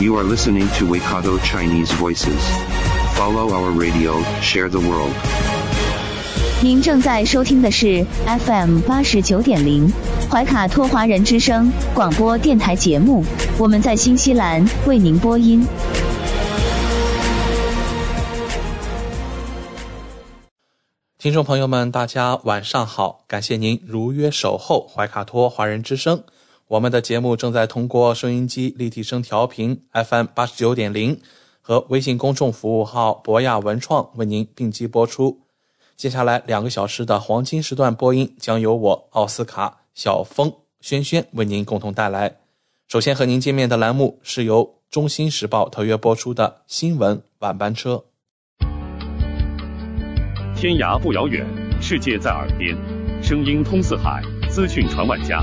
You are listening to Waikato Chinese Voices. Follow our radio, share the world. 您正在收听的是 FM 八十九点零怀卡托华人之声广播电台节目，我们在新西兰为您播音。听众朋友们，大家晚上好！感谢您如约守候怀卡托华人之声。我们的节目正在通过收音机立体声调频 FM 八十九点零和微信公众服务号博雅文创为您并机播出。接下来两个小时的黄金时段播音将由我奥斯卡、小峰、轩轩为您共同带来。首先和您见面的栏目是由《中新时报》特约播出的新闻晚班车。天涯不遥远，世界在耳边，声音通四海，资讯传万家。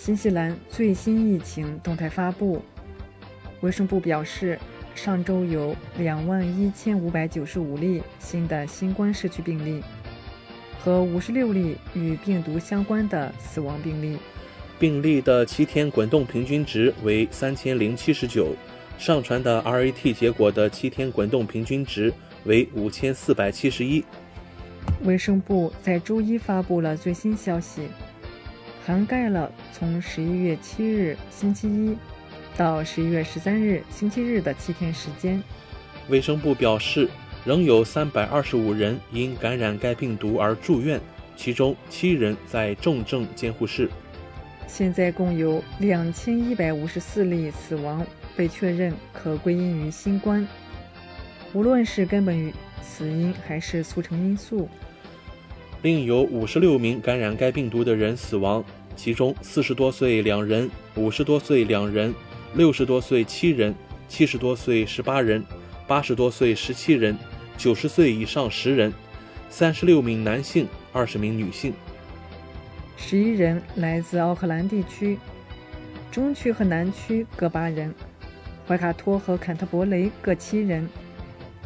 新西兰最新疫情动态发布。卫生部表示，上周有两万一千五百九十五例新的新冠社区病例，和五十六例与病毒相关的死亡病例。病例的七天滚动平均值为三千零七十九，上传的 RAT 结果的七天滚动平均值为五千四百七十一。卫生部在周一发布了最新消息，涵盖了从十一月七日星期一到十一月十三日星期日的七天时间。卫生部表示，仍有三百二十五人因感染该病毒而住院，其中七人在重症监护室。现在共有两千一百五十四例死亡被确认可归因于新冠，无论是根本死因还是促成因素。另有五十六名感染该病毒的人死亡，其中四十多岁两人，五十多岁两人，六十多岁七人，七十多岁十八人，八十多岁十七人，九十岁以上十人，三十六名男性，二十名女性。十一人来自奥克兰地区，中区和南区各八人，怀卡托和坎特伯雷各七人，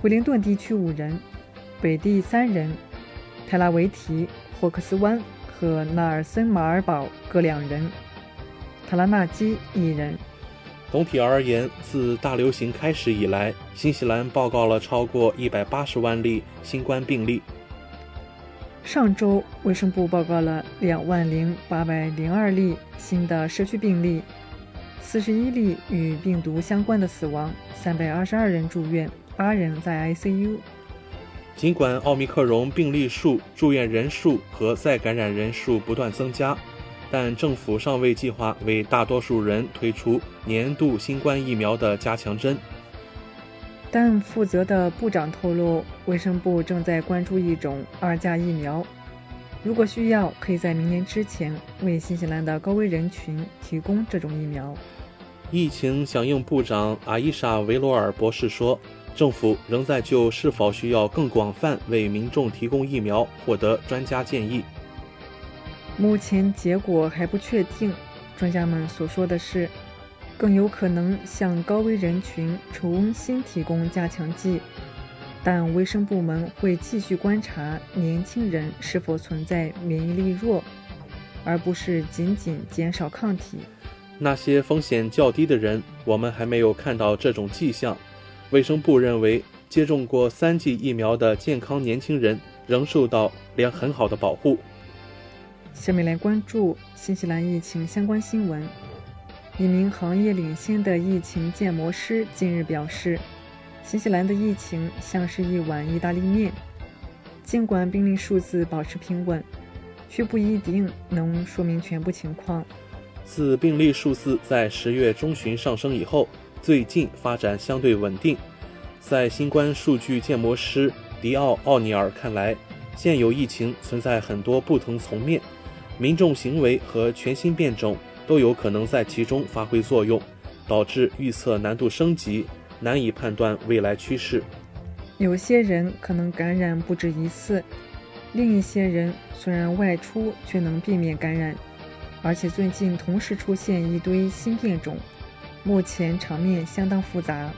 惠灵顿地区五人，北地三人，泰拉维提、霍克斯湾和纳尔森马尔堡各两人，塔拉纳基一人。总体而言，自大流行开始以来，新西兰报告了超过一百八十万例新冠病例。上周，卫生部报告了两万零八百零二例新的社区病例，四十一例与病毒相关的死亡，三百二十二人住院，八人在 ICU。尽管奥密克戎病例数、住院人数和再感染人数不断增加，但政府尚未计划为大多数人推出年度新冠疫苗的加强针。但负责的部长透露，卫生部正在关注一种二价疫苗，如果需要，可以在明年之前为新西兰的高危人群提供这种疫苗。疫情响应部长阿伊莎·维罗尔博士说，政府仍在就是否需要更广泛为民众提供疫苗获得专家建议。目前结果还不确定，专家们所说的是。更有可能向高危人群重新提供加强剂，但卫生部门会继续观察年轻人是否存在免疫力弱，而不是仅仅减少抗体。那些风险较低的人，我们还没有看到这种迹象。卫生部认为，接种过三剂疫苗的健康年轻人仍受到良很好的保护。下面来关注新西兰疫情相关新闻。一名行业领先的疫情建模师近日表示，新西兰的疫情像是一碗意大利面，尽管病例数字保持平稳，却不一定能说明全部情况。自病例数字在十月中旬上升以后，最近发展相对稳定。在新冠数据建模师迪奥·奥尼尔看来，现有疫情存在很多不同层面，民众行为和全新变种都有可能在其中发挥作用，导致预测难度升级，难以判断未来趋势。有些人可能感染不止一次，另一些人虽然外出却能避免感染，而且最近同时出现一堆新变种，目前场面相当复杂。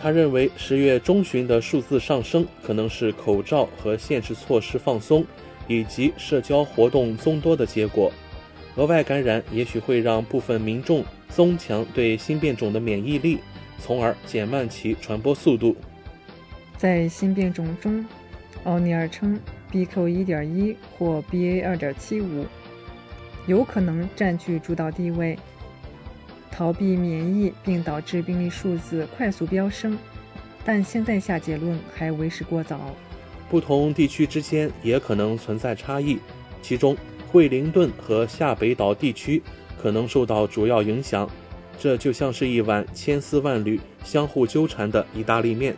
他认为，十月中旬的数字上升可能是口罩和限制措施放松，以及社交活动增多的结果。额外感染也许会让部分民众增强对新变种的免疫力，从而减慢其传播速度。在新变种中，奥尼尔称，BQ.1.1 或 BA.2.75 有可能占据主导地位。逃避免疫并导致病例数字快速飙升，但现在下结论还为时过早。不同地区之间也可能存在差异，其中惠灵顿和下北岛地区可能受到主要影响。这就像是一碗千丝万缕、相互纠缠的意大利面。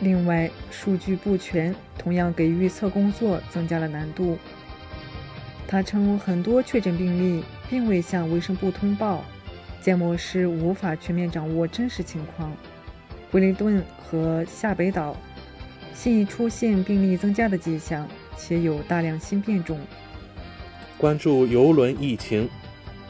另外，数据不全同样给预测工作增加了难度。他称，很多确诊病例。并未向卫生部通报，建模师无法全面掌握真实情况。惠灵顿和下北岛现已出现病例增加的迹象，且有大量新变种。关注游轮疫情，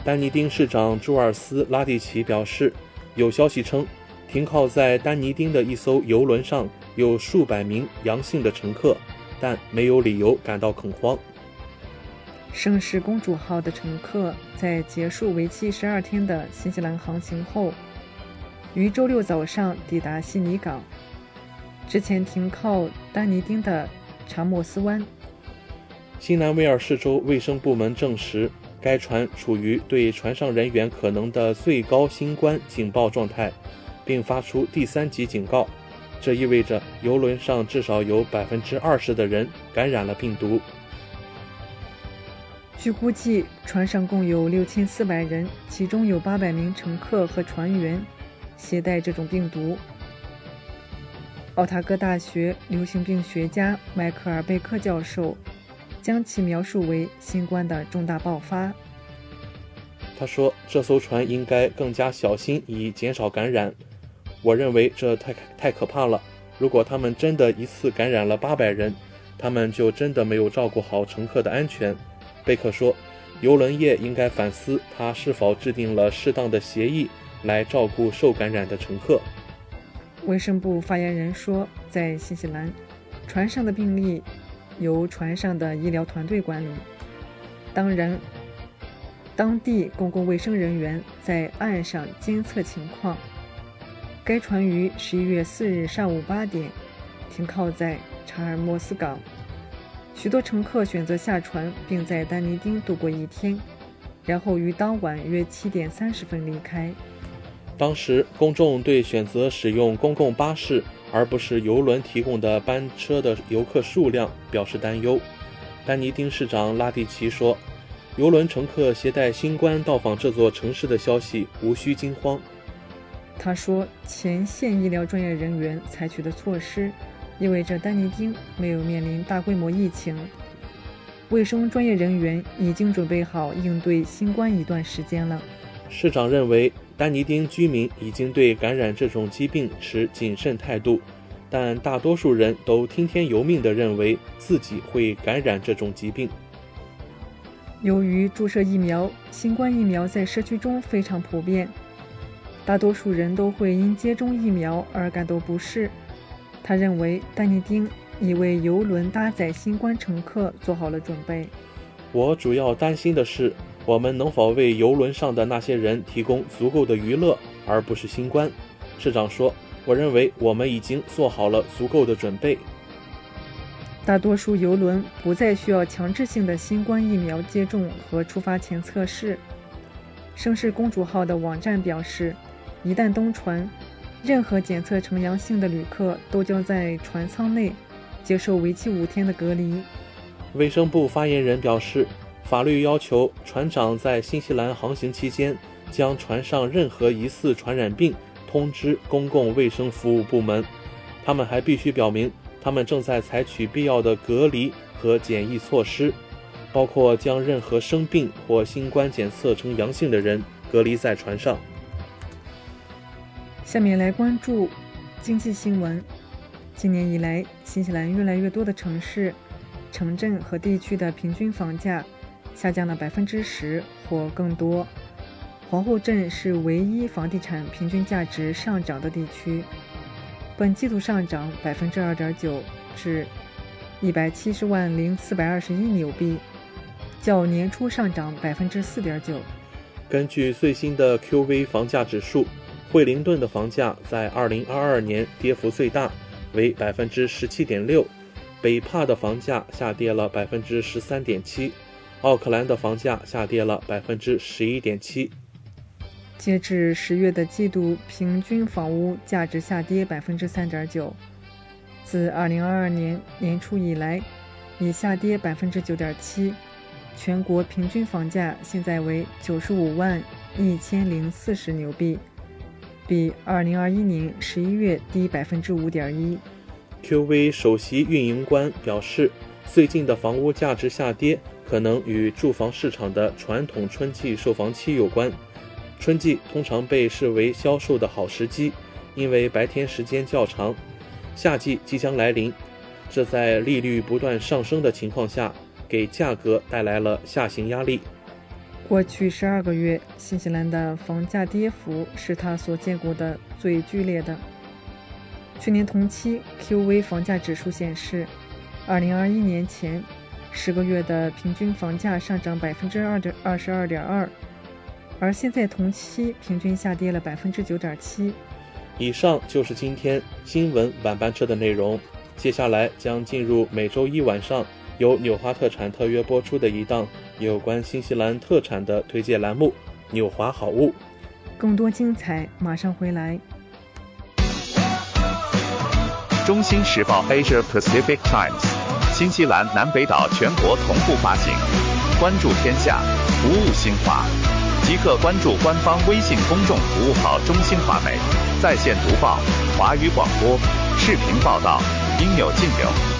丹尼丁市长朱尔斯拉蒂奇表示，有消息称，停靠在丹尼丁的一艘游轮上有数百名阳性的乘客，但没有理由感到恐慌。盛世公主号的乘客在结束为期十二天的新西兰航行后，于周六早上抵达悉尼港，之前停靠丹尼丁的查莫斯湾。新南威尔士州卫生部门证实，该船处于对船上人员可能的最高新冠警报状态，并发出第三级警告。这意味着游轮上至少有百分之二十的人感染了病毒。据估计，船上共有六千四百人，其中有八百名乘客和船员携带这种病毒。奥塔哥大学流行病学家迈克尔·贝克教授将其描述为新冠的重大爆发。他说：“这艘船应该更加小心，以减少感染。我认为这太太可怕了。如果他们真的一次感染了八百人，他们就真的没有照顾好乘客的安全。”贝克说：“邮轮业应该反思，他是否制定了适当的协议来照顾受感染的乘客。”卫生部发言人说：“在新西兰，船上的病例由船上的医疗团队管理。当然，当地公共卫生人员在岸上监测情况。该船于十一月四日上午八点停靠在查尔莫斯港。”许多乘客选择下船，并在丹尼丁度过一天，然后于当晚约七点三十分离开。当时，公众对选择使用公共巴士而不是游轮提供的班车的游客数量表示担忧。丹尼丁市长拉蒂奇说：“游轮乘客携带新冠到访这座城市的消息无需惊慌。”他说：“前线医疗专业人员采取的措施。”意味着丹尼丁没有面临大规模疫情，卫生专业人员已经准备好应对新冠一段时间了。市长认为，丹尼丁居民已经对感染这种疾病持谨慎态度，但大多数人都听天由命地认为自己会感染这种疾病。由于注射疫苗，新冠疫苗在社区中非常普遍，大多数人都会因接种疫苗而感到不适。他认为丹尼丁已为游轮搭载新冠乘客做好了准备。我主要担心的是，我们能否为游轮上的那些人提供足够的娱乐，而不是新冠。市长说：“我认为我们已经做好了足够的准备。”大多数游轮不再需要强制性的新冠疫苗接种和出发前测试。盛世公主号的网站表示，一旦登船。任何检测呈阳性的旅客都将在船舱内接受为期五天的隔离。卫生部发言人表示，法律要求船长在新西兰航行期间将船上任何疑似传染病通知公共卫生服务部门。他们还必须表明，他们正在采取必要的隔离和检疫措施，包括将任何生病或新冠检测呈阳性的人隔离在船上。下面来关注经济新闻。今年以来，新西兰越来越多的城市。城镇和地区的平均房价下降了百分之十或更多。皇后镇是唯一房地产平均价值上涨的地区，本季度上涨百分之二点九，至一百七十万零四百二十一纽币，较年初上涨百分之四点九。根据最新的 QV 房价指数，惠灵顿的房价在二零二二年跌幅最大，为百分之十七点六。北帕的房价下跌了百分之十三点七，奥克兰的房价下跌了百分之十一点七。截至十月的季度平均房屋价值下跌百分之三点九，自二零二二年年初以来，已下跌百分之九点七。全国平均房价现在为九十五万一千零四十纽币，比二零二一年十一月低百分之五点一。QV 首席运营官表示，最近的房屋价值下跌可能与住房市场的传统春季售房期有关。春季通常被视为销售的好时机，因为白天时间较长。夏季即将来临，这在利率不断上升的情况下，给价格带来了下行压力。过去十二个月，新西兰的房价跌幅是他所见过的最剧烈的。去年同期，QV 房价指数显示，2021年前十个月的平均房价上涨百分之二点二十二点二，而现在同期平均下跌了百分之九点七。以上就是今天新闻晚班车的内容，接下来将进入每周一晚上由纽华特产特约播出的一档有关新西兰特产的推荐栏目《纽华好物》。更多精彩马上回来。中新时报 Asia Pacific Times，新西兰南北岛全国同步发行。关注天下，服务新华，即刻关注官方微信公众服务号“中新华媒”，在线读报、华语广播、视频报道，应有尽有。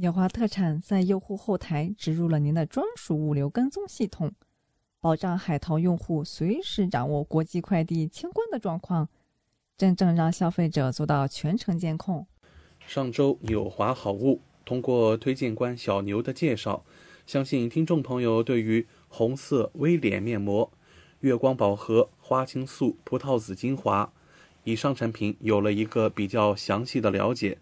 纽华特产在用户后台植入了您的专属物流跟踪系统，保障海淘用户随时掌握国际快递清关的状况，真正让消费者做到全程监控。上周纽华好物通过推荐官小牛的介绍，相信听众朋友对于红色微脸面膜、月光宝盒花青素葡萄籽精华以上产品有了一个比较详细的了解。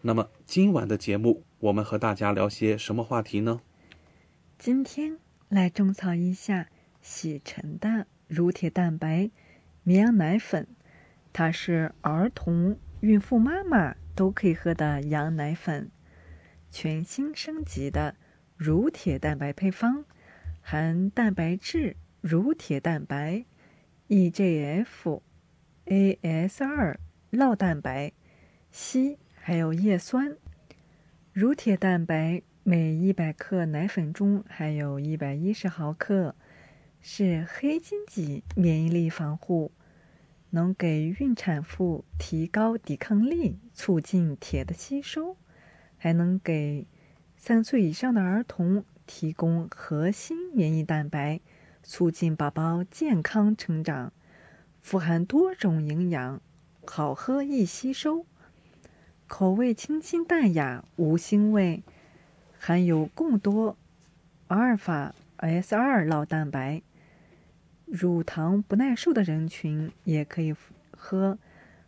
那么今晚的节目。我们和大家聊些什么话题呢？今天来种草一下喜臣的乳铁蛋白绵羊奶粉，它是儿童、孕妇妈妈都可以喝的羊奶粉，全新升级的乳铁蛋白配方，含蛋白质、乳铁蛋白、EGF、AS2 酪蛋白、硒，还有叶酸。乳铁蛋白每一百克奶粉中含有一百一十毫克，是黑金级免疫力防护，能给孕产妇提高抵抗力，促进铁的吸收，还能给三岁以上的儿童提供核心免疫蛋白，促进宝宝健康成长，富含多种营养，好喝易吸收。口味清新淡雅，无腥味，含有更多阿尔法 S 二酪蛋白，乳糖不耐受的人群也可以喝，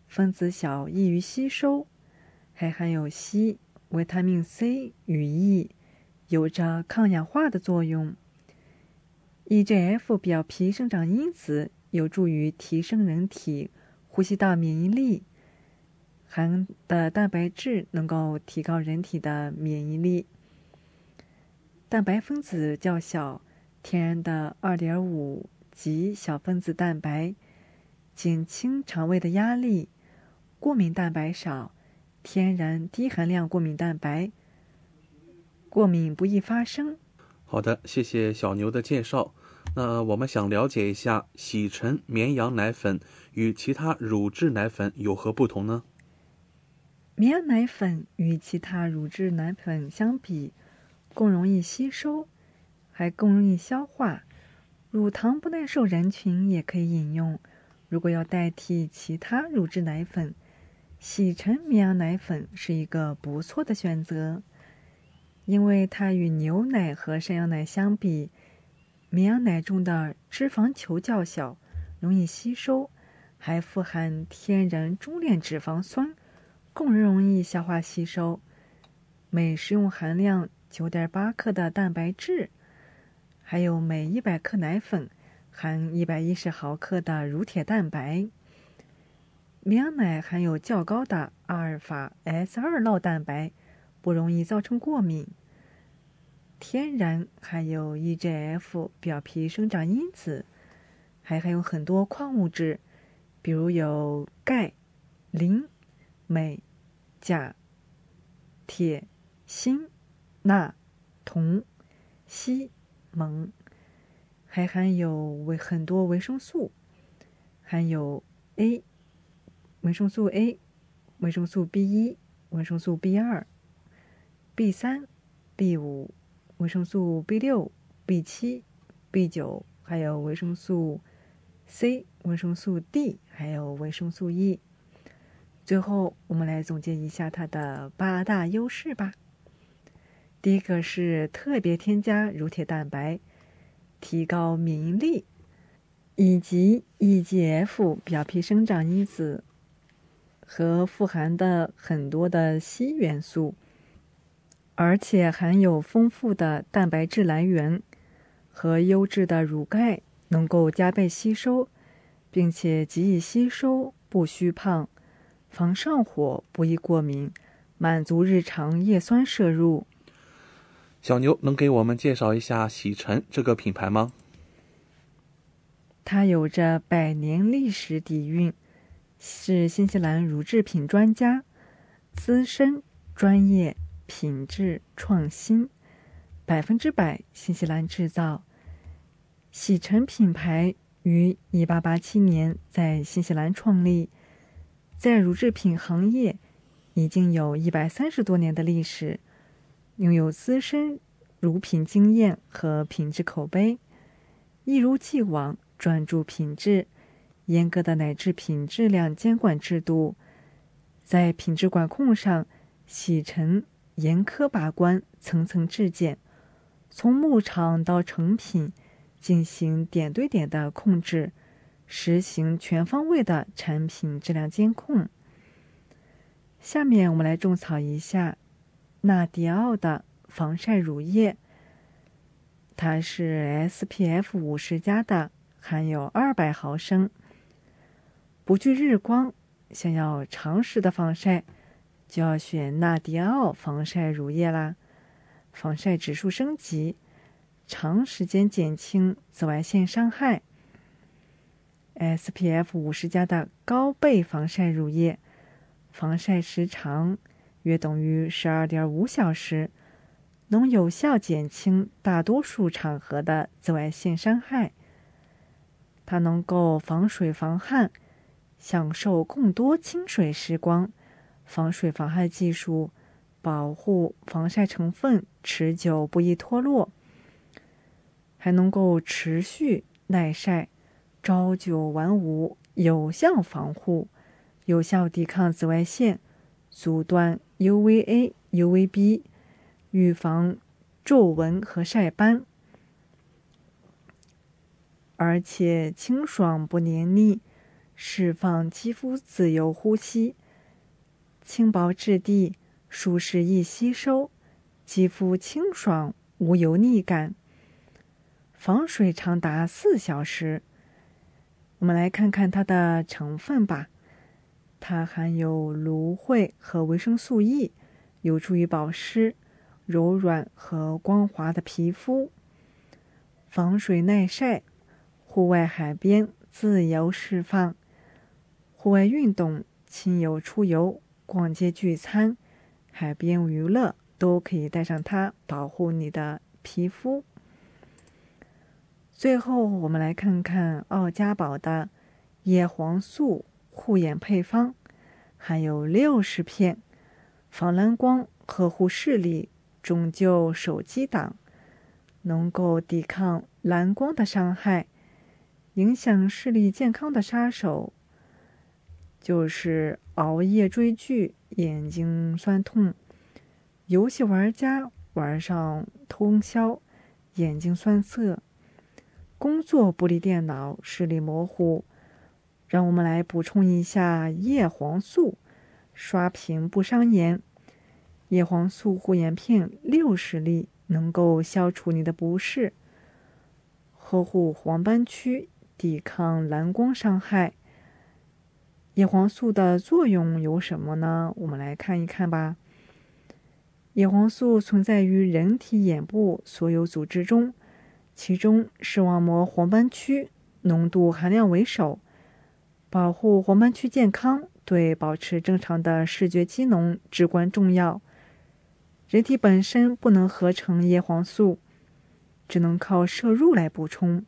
分子小，易于吸收，还含有硒、维他命 C 与 E，有着抗氧化的作用。EGF 表皮生长因子有助于提升人体呼吸道免疫力。含的蛋白质能够提高人体的免疫力。蛋白分子较小，天然的二点五级小分子蛋白，减轻肠胃的压力。过敏蛋白少，天然低含量过敏蛋白，过敏不易发生。好的，谢谢小牛的介绍。那我们想了解一下，喜臣绵羊奶粉与其他乳制奶粉有何不同呢？绵羊奶粉与其他乳制奶粉相比，更容易吸收，还更容易消化。乳糖不耐受人群也可以饮用。如果要代替其他乳制奶粉，喜臣绵羊奶粉是一个不错的选择，因为它与牛奶和山羊奶相比，绵羊奶中的脂肪球较小，容易吸收，还富含天然中链脂肪酸。更容易消化吸收，每食用含量九点八克的蛋白质，还有每一百克奶粉含一百一十毫克的乳铁蛋白。绵羊奶含有较高的阿尔法 S 二酪蛋白，不容易造成过敏。天然含有 EGF 表皮生长因子，还含有很多矿物质，比如有钙、磷、镁、钾、铁、锌、钠、铜、硒、锰，还含有维很多维生素，含有 A、维生素 A、维生素 B 一、维生素 B 二、B 三、B 五、维生素 B 六、B 七、B 九，还有维生素 C、维生素 D，还有维生素 E。最后，我们来总结一下它的八大优势吧。第一个是特别添加乳铁蛋白，提高免疫力，以及 EGF 表皮生长因子和富含的很多的硒元素，而且含有丰富的蛋白质来源和优质的乳钙，能够加倍吸收，并且极易吸收，不虚胖，防上火，不易过敏，满足日常叶酸摄入。小牛能给我们介绍一下喜晨这个品牌吗？它有着百年历史底蕴，是新西兰乳制品专家，资深、专业、品质、创新，百分之百新西兰制造。喜晨品牌于一八八七年在新西兰创立，在乳制品行业已经有一百三十多年的历史。拥有资深乳品经验和品质口碑，一如既往专注品质，严格的奶制品质量监管制度，在品质管控上，喜晨严苛把关，层层质检，从牧场到成品进行点对点的控制，实行全方位的产品质量监控。下面我们来种草一下。纳迪奥的防晒乳液，它是 SPF 五十加的，含有二百毫升，不惧日光。想要长时的防晒，就要选纳迪奥防晒乳液啦。防晒指数升级，长时间减轻紫外线伤害。SPF 五十加的高倍防晒乳液，防晒时长。约等于十二点五小时，能有效减轻大多数场合的紫外线伤害。它能够防水防汗，享受更多清水时光。防水防汗技术保护防晒成分持久不易脱落，还能够持续耐晒，朝九晚五，有效防护，有效抵抗紫外线，阻断。UVA、UVB，预防皱纹和晒斑，而且清爽不黏腻，释放肌肤自由呼吸，轻薄质地，舒适易吸收，肌肤清爽无油腻感，防水长达四小时。我们来看看它的成分吧。它含有芦荟和维生素 E，有助于保湿、柔软和光滑的皮肤，防水耐晒，户外海边自由释放，户外运动、亲友出游、逛街聚餐、海边娱乐都可以带上它，保护你的皮肤。最后，我们来看看奥家宝的叶黄素。护眼配方含有六十片，防蓝光，呵护视力，拯救手机党，能够抵抗蓝光的伤害，影响视力健康的杀手就是熬夜追剧、眼睛酸痛；游戏玩家玩上通宵、眼睛酸涩；工作不离电脑、视力模糊。让我们来补充一下叶黄素，刷屏不伤眼。叶黄素护眼片六十粒，能够消除你的不适，呵护黄斑区，抵抗蓝光伤害。叶黄素的作用有什么呢？我们来看一看吧。叶黄素存在于人体眼部所有组织中，其中视网膜黄斑区。浓度含量为首。保护黄斑区健康，对保持正常的视觉机能至关重要。人体本身不能合成叶黄素，只能靠摄入来补充。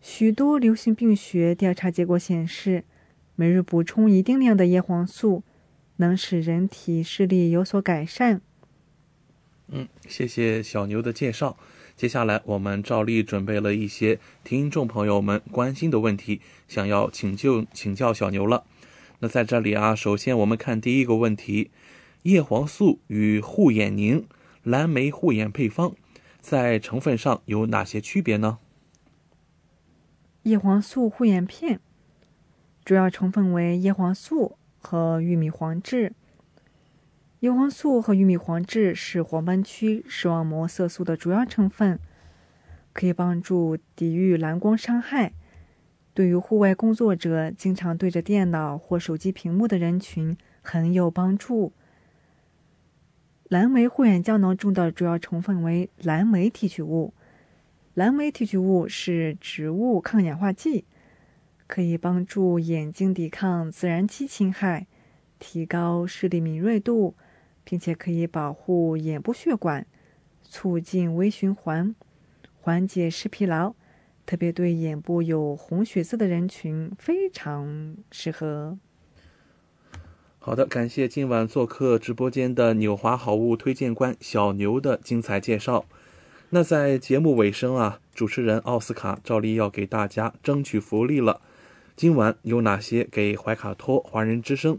许多流行病学调查结果显示，每日补充一定量的叶黄素，能使人体视力有所改善。嗯，谢谢小牛的介绍。接下来，我们照例准备了一些听众朋友们关心的问题，想要请教请教小牛了。那在这里啊，首先我们看第一个问题：叶黄素与护眼宁、蓝莓护眼配方在成分上有哪些区别呢？叶黄素护眼片主要成分为叶黄素和玉米黄质。叶黄素和玉米黄质是黄斑区视网膜色素的主要成分，可以帮助抵御蓝光伤害。对于户外工作者、经常对着电脑或手机屏幕的人群很有帮助。蓝莓护眼胶囊中的主要成分为蓝莓提取物，蓝莓提取物是植物抗氧化剂，可以帮助眼睛抵抗自然期侵害，提高视力敏锐度。并且可以保护眼部血管，促进微循环，缓解视疲劳，特别对眼部有红血丝的人群非常适合。好的，感谢今晚做客直播间的纽华好物推荐官小牛的精彩介绍。那在节目尾声啊，主持人奥斯卡照例要给大家争取福利了。今晚有哪些给怀卡托华人之声？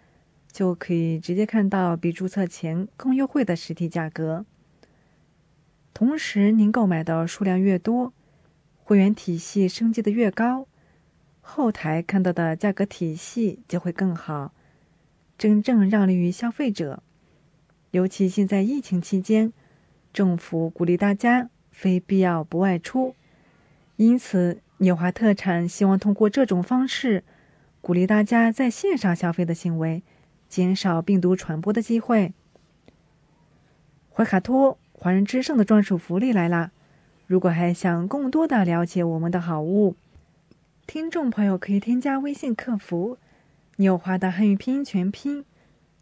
就可以直接看到比注册前更优惠的实体价格。同时，您购买的数量越多，会员体系升级的越高，后台看到的价格体系就会更好，真正让利于消费者。尤其现在疫情期间，政府鼓励大家非必要不外出，因此纽华特产希望通过这种方式，鼓励大家在线上消费的行为。减少病毒传播的机会。怀卡托华人之声的专属福利来啦！如果还想更多的了解我们的好物，听众朋友可以添加微信客服“纽华的汉语拼音全拼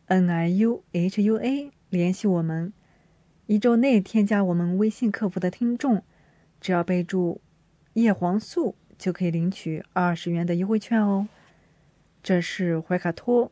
N I U H U A” 联系我们。一周内添加我们微信客服的听众，只要备注“叶黄素”，就可以领取二十元的优惠券哦。这是怀卡托。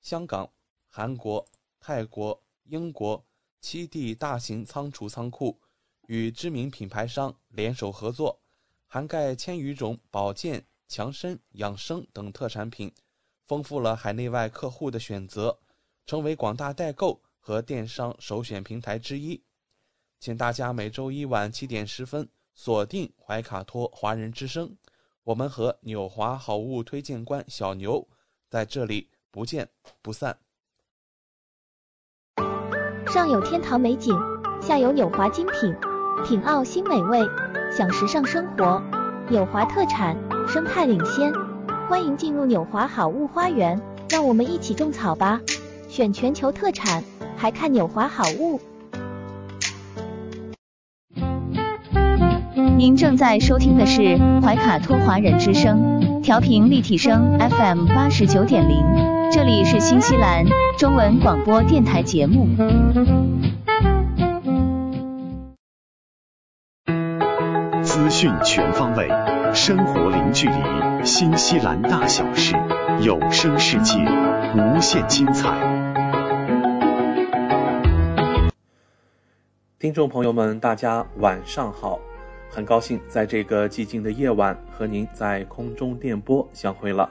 香港、韩国、泰国、英国七地大型仓储仓库，与知名品牌商联手合作，涵盖千余种保健、强身、养生等特产品，丰富了海内外客户的选择，成为广大代购和电商首选平台之一。请大家每周一晚七点十分锁定怀卡托华人之声，我们和纽华好物推荐官小牛在这里。不见不散。上有天堂美景，下有纽华精品，品澳新美味，享时尚生活。纽华特产，生态领先，欢迎进入纽华好物花园。让我们一起种草吧！选全球特产，还看纽华好物。您正在收听的是怀卡托华人之声，调频立体声 FM 八十九点零，这里是新西兰中文广播电台节目。资讯全方位，生活零距离，新西兰大小事，有声世界，无限精彩。听众朋友们，大家晚上好。很高兴在这个寂静的夜晚和您在空中电波相会了。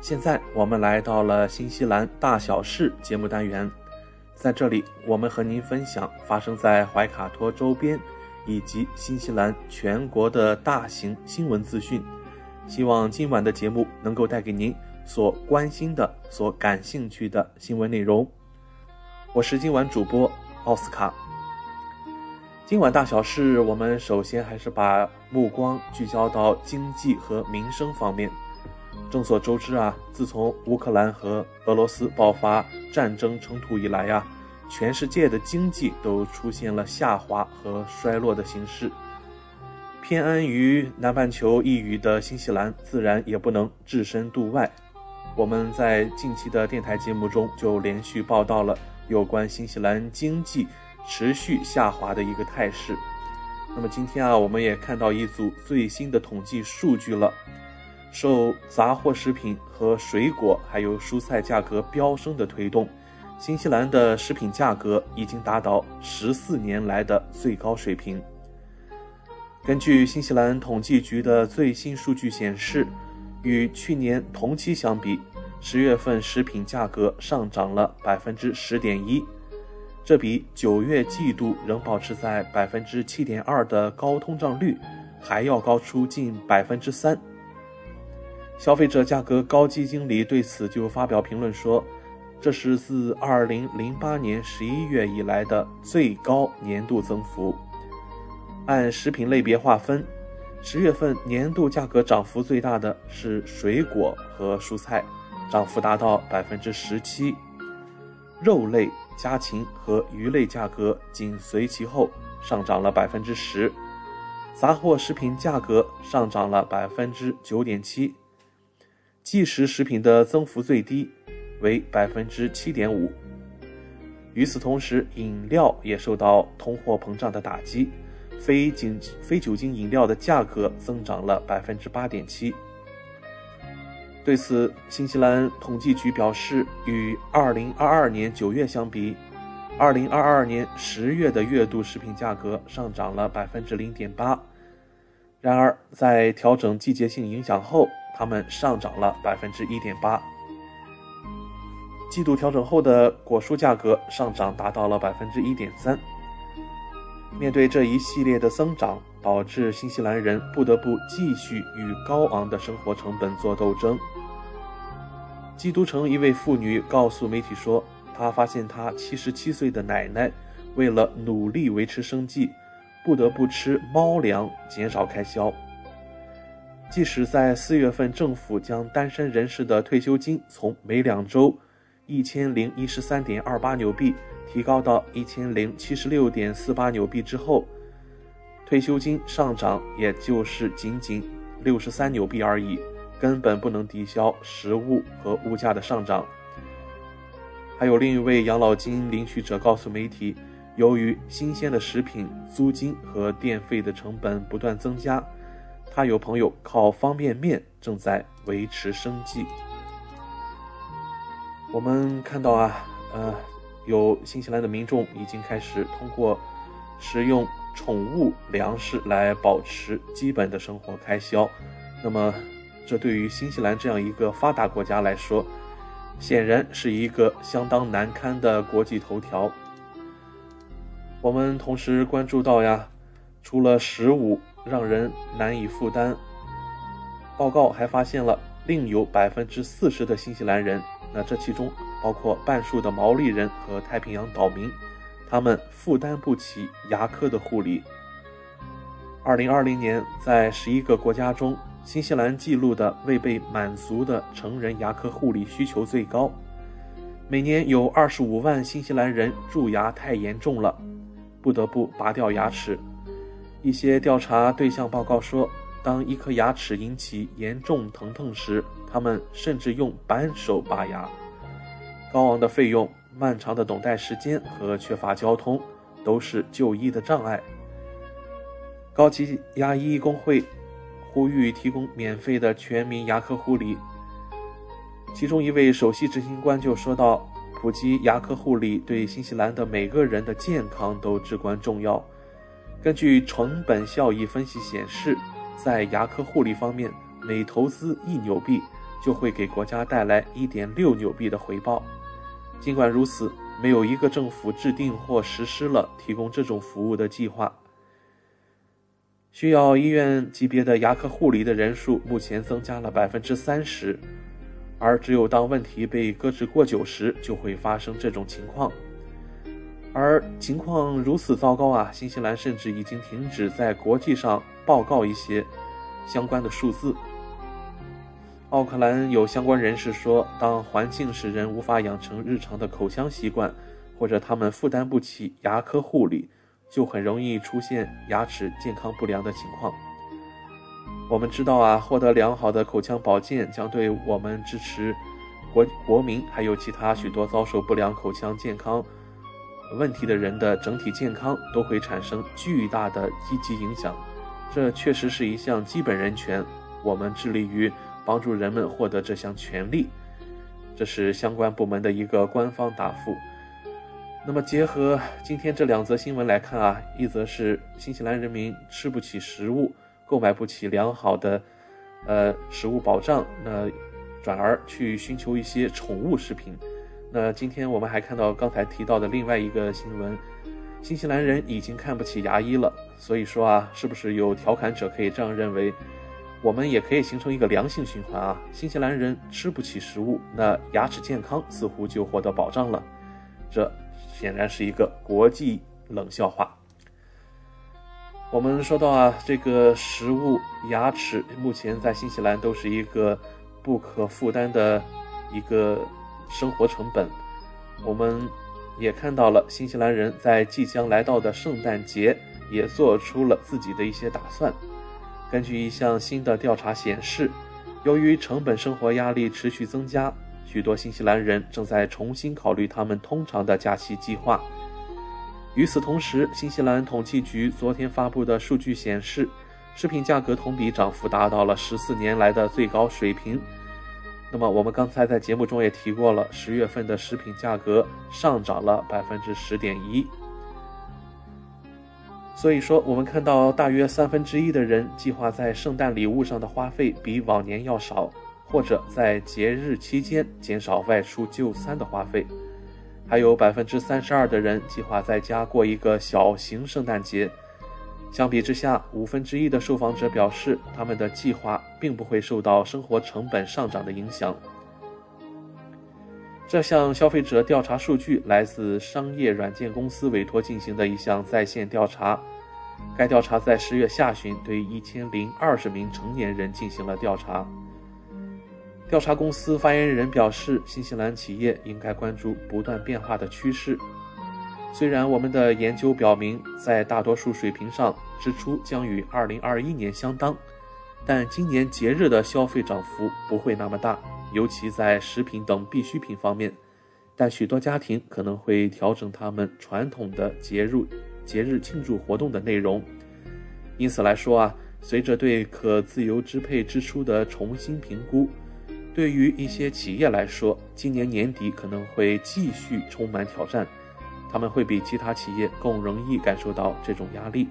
现在我们来到了新西兰大小事节目单元，在这里我们和您分享发生在怀卡托周边以及新西兰全国的大型新闻资讯。希望今晚的节目能够带给您所关心的、所感兴趣的新闻内容。我是今晚主播奥斯卡。今晚大小事，我们首先还是把目光聚焦到经济和民生方面。众所周知啊，自从乌克兰和俄罗斯爆发战争冲突以来呀，全世界的经济都出现了下滑和衰落的形势。偏安于南半球一隅的新西兰，自然也不能置身度外。我们在近期的电台节目中就连续报道了有关新西兰经济。持续下滑的一个态势。那么今天啊，我们也看到一组最新的统计数据了。受杂货食品和水果还有蔬菜价格飙升的推动，新西兰的食品价格已经达到十四年来的最高水平。根据新西兰统计局的最新数据显示，与去年同期相比，十月份食品价格上涨了百分之十点一。这比九月季度仍保持在百分之七点二的高通胀率还要高出近百分之三。消费者价格高基经理对此就发表评论说：“这是自二零零八年十一月以来的最高年度增幅。”按食品类别划分，十月份年度价格涨幅最大的是水果和蔬菜，涨幅达到百分之十七。肉类。家禽和鱼类价格紧随其后，上涨了百分之十；杂货食品价格上涨了百分之九点七。即食食品的增幅最低，为百分之七点五。与此同时，饮料也受到通货膨胀的打击，非酒非酒精饮料的价格增长了百分之八点七。对此，新西兰统计局表示，与2022年9月相比，2022年10月的月度食品价格上涨了0.8%。然而，在调整季节性影响后，它们上涨了1.8%。季度调整后的果蔬价格上涨达到了1.3%。面对这一系列的增长，导致新西兰人不得不继续与高昂的生活成本做斗争。基督城一位妇女告诉媒体说，她发现她77岁的奶奶为了努力维持生计，不得不吃猫粮减少开销。即使在四月份，政府将单身人士的退休金从每两周一千零一十三点二八纽币提高到一千零七十六点四八纽币之后，退休金上涨也就是仅仅六十三纽币而已。根本不能抵消食物和物价的上涨。还有另一位养老金领取者告诉媒体，由于新鲜的食品、租金和电费的成本不断增加，他有朋友靠方便面正在维持生计。我们看到啊，呃，有新西兰的民众已经开始通过食用宠物粮食来保持基本的生活开销。那么，这对于新西兰这样一个发达国家来说，显然是一个相当难堪的国际头条。我们同时关注到呀，除了食物让人难以负担，报告还发现了另有百分之四十的新西兰人，那这其中包括半数的毛利人和太平洋岛民，他们负担不起牙科的护理。二零二零年，在十一个国家中，新西兰记录的未被满足的成人牙科护理需求最高。每年有二十五万新西兰人蛀牙太严重了，不得不拔掉牙齿。一些调查对象报告说，当一颗牙齿引起严重疼痛时，他们甚至用扳手拔牙。高昂的费用、漫长的等待时间和缺乏交通，都是就医的障碍。高级牙医工会呼吁提供免费的全民牙科护理。其中一位首席执行官就说到：“普及牙科护理对新西兰的每个人的健康都至关重要。根据成本效益分析显示，在牙科护理方面，每投资一纽币就会给国家带来一点六纽币的回报。尽管如此，没有一个政府制定或实施了提供这种服务的计划。需要医院级别的牙科护理的人数目前增加了百分之三十。”而只有当问题被搁置过久时，就会发生这种情况。而情况如此糟糕啊，新西兰甚至已经停止在国际上报告一些相关的数字。奥克兰有相关人士说，当环境使人无法养成日常的口腔习惯，或者他们负担不起牙科护理，就很容易出现牙齿健康不良的情况。我们知道啊，获得良好的口腔保健将对我们支持国国民，还有其他许多遭受不良口腔健康问题的人的整体健康都会产生巨大的积极影响。这确实是一项基本人权，我们致力于帮助人们获得这项权利。这是相关部门的一个官方答复。那么，结合今天这两则新闻来看啊，一则是新西兰人民吃不起食物。购买不起良好的，呃，食物保障，那转而去寻求一些宠物食品。那今天我们还看到刚才提到的另外一个新闻，新西兰人已经看不起牙医了。所以说啊，是不是有调侃者可以这样认为？我们也可以形成一个良性循环啊。新西兰人吃不起食物，那牙齿健康似乎就获得保障了。这显然是一个国际冷笑话。我们说到啊，这个食物、牙齿目前在新西兰都是一个不可负担的一个生活成本。我们也看到了新西兰人在即将来到的圣诞节也做出了自己的一些打算。根据一项新的调查显示，由于成本生活压力持续增加，许多新西兰人正在重新考虑他们通常的假期计划。与此同时，新西兰统计局昨天发布的数据显示，食品价格同比涨幅达到了十四年来的最高水平。那么，我们刚才在节目中也提过了，十月份的食品价格上涨了百分之十点一。所以说，我们看到大约三分之一的人计划在圣诞礼物上的花费比往年要少，或者在节日期间减少外出就餐的花费。还有百分之三十二的人计划在家过一个小型圣诞节。相比之下，五分之一的受访者表示，他们的计划并不会受到生活成本上涨的影响。这项消费者调查数据来自商业软件公司委托进行的一项在线调查。该调查在十月下旬对一千零二十名成年人进行了调查。调查公司发言人表示，新西兰企业应该关注不断变化的趋势。虽然我们的研究表明，在大多数水平上支出将与2021年相当，但今年节日的消费涨幅不会那么大，尤其在食品等必需品方面。但许多家庭可能会调整他们传统的节日节日庆祝活动的内容。因此来说啊，随着对可自由支配支出的重新评估。对于一些企业来说，今年年底可能会继续充满挑战，他们会比其他企业更容易感受到这种压力。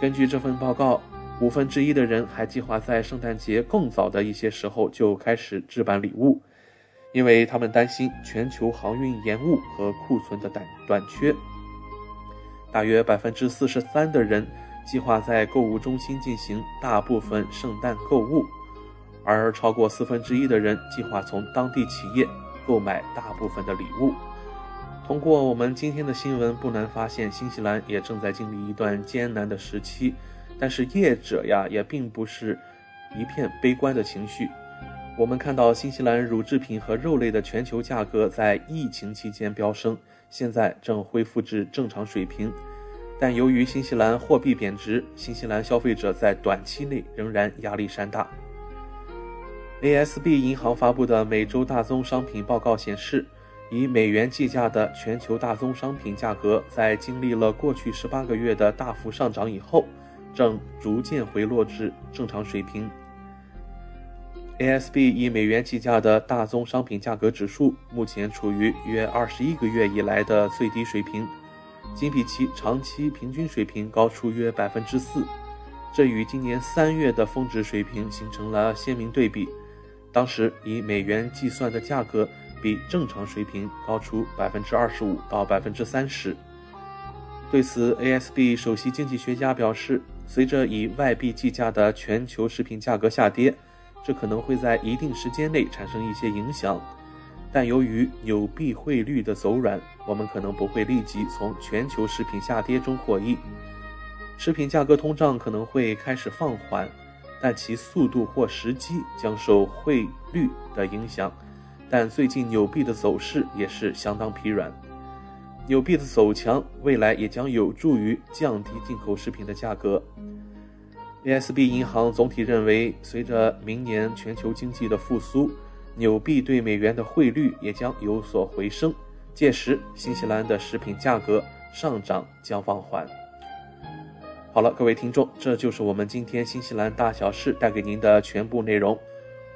根据这份报告，五分之一的人还计划在圣诞节更早的一些时候就开始置办礼物，因为他们担心全球航运延误和库存的短短缺。大约百分之四十三的人计划在购物中心进行大部分圣诞购物。而超过四分之一的人计划从当地企业购买大部分的礼物。通过我们今天的新闻，不难发现，新西兰也正在经历一段艰难的时期。但是业者呀，也并不是一片悲观的情绪。我们看到新西兰乳制品和肉类的全球价格在疫情期间飙升，现在正恢复至正常水平。但由于新西兰货币贬值，新西兰消费者在短期内仍然压力山大。ASB 银行发布的每周大宗商品报告显示。以美元计价的全球大宗商品价格，在经历了过去十八个月的大幅上涨以后，正逐渐回落至正常水平。ASB 以美元计价的大宗商品价格指数目前处于约二十一个月以来的最低水平，仅比其长期平均水平高出约百分之四，这与今年三月的峰值水平形成了鲜明对比。当时以美元计算的价格。比正常水平高出百分之二十五到百分之三十。对此，ASB 首席经济学家表示，随着以外币计价的全球食品价格下跌，这可能会在一定时间内产生一些影响。但由于纽币汇率的走软，我们可能不会立即从全球食品下跌中获益。食品价格通胀可能会开始放缓，但其速度或时机将受汇率的影响。但最近纽币的走势也是相当疲软，纽币的走强，未来也将有助于降低进口食品的价格。ASB 银行总体认为，随着明年全球经济的复苏，纽币对美元的汇率也将有所回升，届时新西兰的食品价格上涨将放缓。好了，各位听众，这就是我们今天新西兰大小事带给您的全部内容。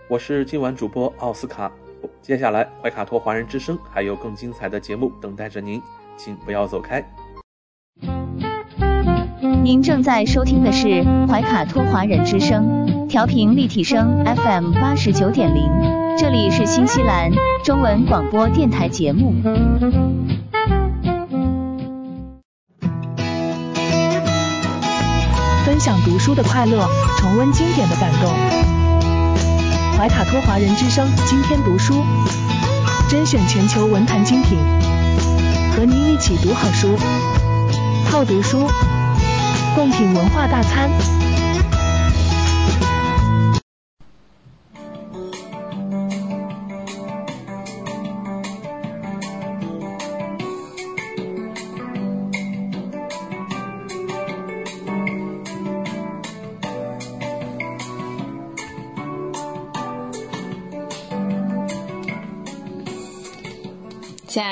我是今晚主播奥斯卡。接下来，怀卡托华人之声还有更精彩的节目等待着您，请不要走开。您正在收听的是怀卡托华人之声，调频立体声 FM 八十九点零，这里是新西兰中文广播电台节目。分享读书的快乐，重温经典的感动。怀卡托华人之声，今天读书，甄选全球文坛精品，和您一起读好书，好读书，共品文化大餐。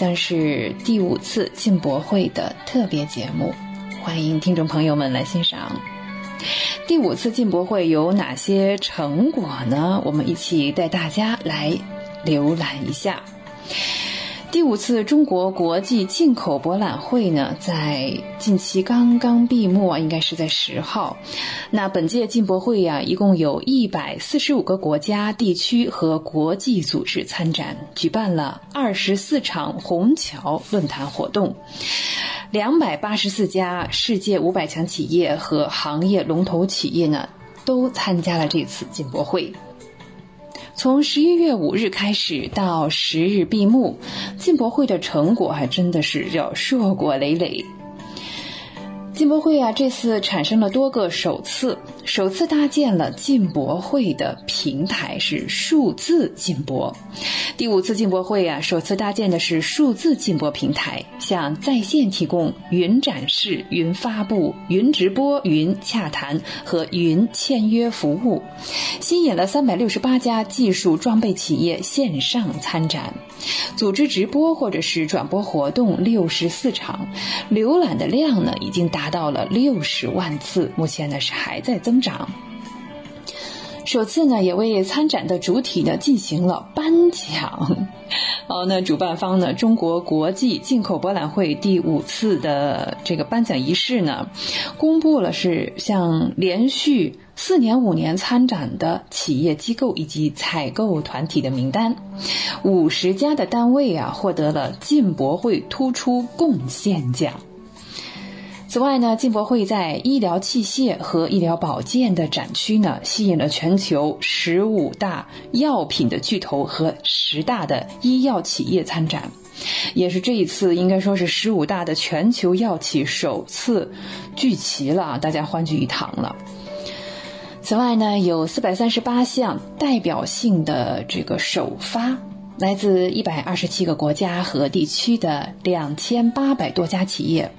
将是第五次进博会的特别节目，欢迎听众朋友们来欣赏。第五次进博会有哪些成果呢？我们一起带大家来浏览一下。第五次中国国际进口博览会呢，在近期刚刚闭幕啊，应该是在十号。那本届进博会呀，一共有一百四十五个国家、地区和国际组织参展，举办了二十四场虹桥论坛活动，两百八十四家世界五百强企业和行业龙头企业呢，都参加了这次进博会。从十一月五日开始到十日闭幕，进博会的成果还真的是叫硕果累累。进博会啊，这次产生了多个首次。首次搭建了进博会的平台是数字进博。第五次进博会啊，首次搭建的是数字进博平台，向在线提供云展示、云发布、云直播、云洽谈和云签约服务，吸引了三百六十八家技术装备企业线上参展，组织直播或者是转播活动六十四场，浏览的量呢已经达到了六十万次，目前呢是还在增。长。首次呢也为参展的主体呢进行了颁奖。哦，那主办方呢中国国际进口博览会第五次的这个颁奖仪式呢，公布了是像连续。四年、五年参展的企业机构以及采购团体的名单，五十家的单位啊获得了进博会突出贡献奖。此外呢，进博会在医疗器械和医疗保健的展区呢，吸引了全球十五大药品的巨头和十大的医药企业参展，也是这一次应该说是十五大的全球药企首次聚齐了，大家欢聚一堂了。此外呢，有四百三十八项代表性的这个首发，来自一百二十七个国家和地区的两千八百多家企业，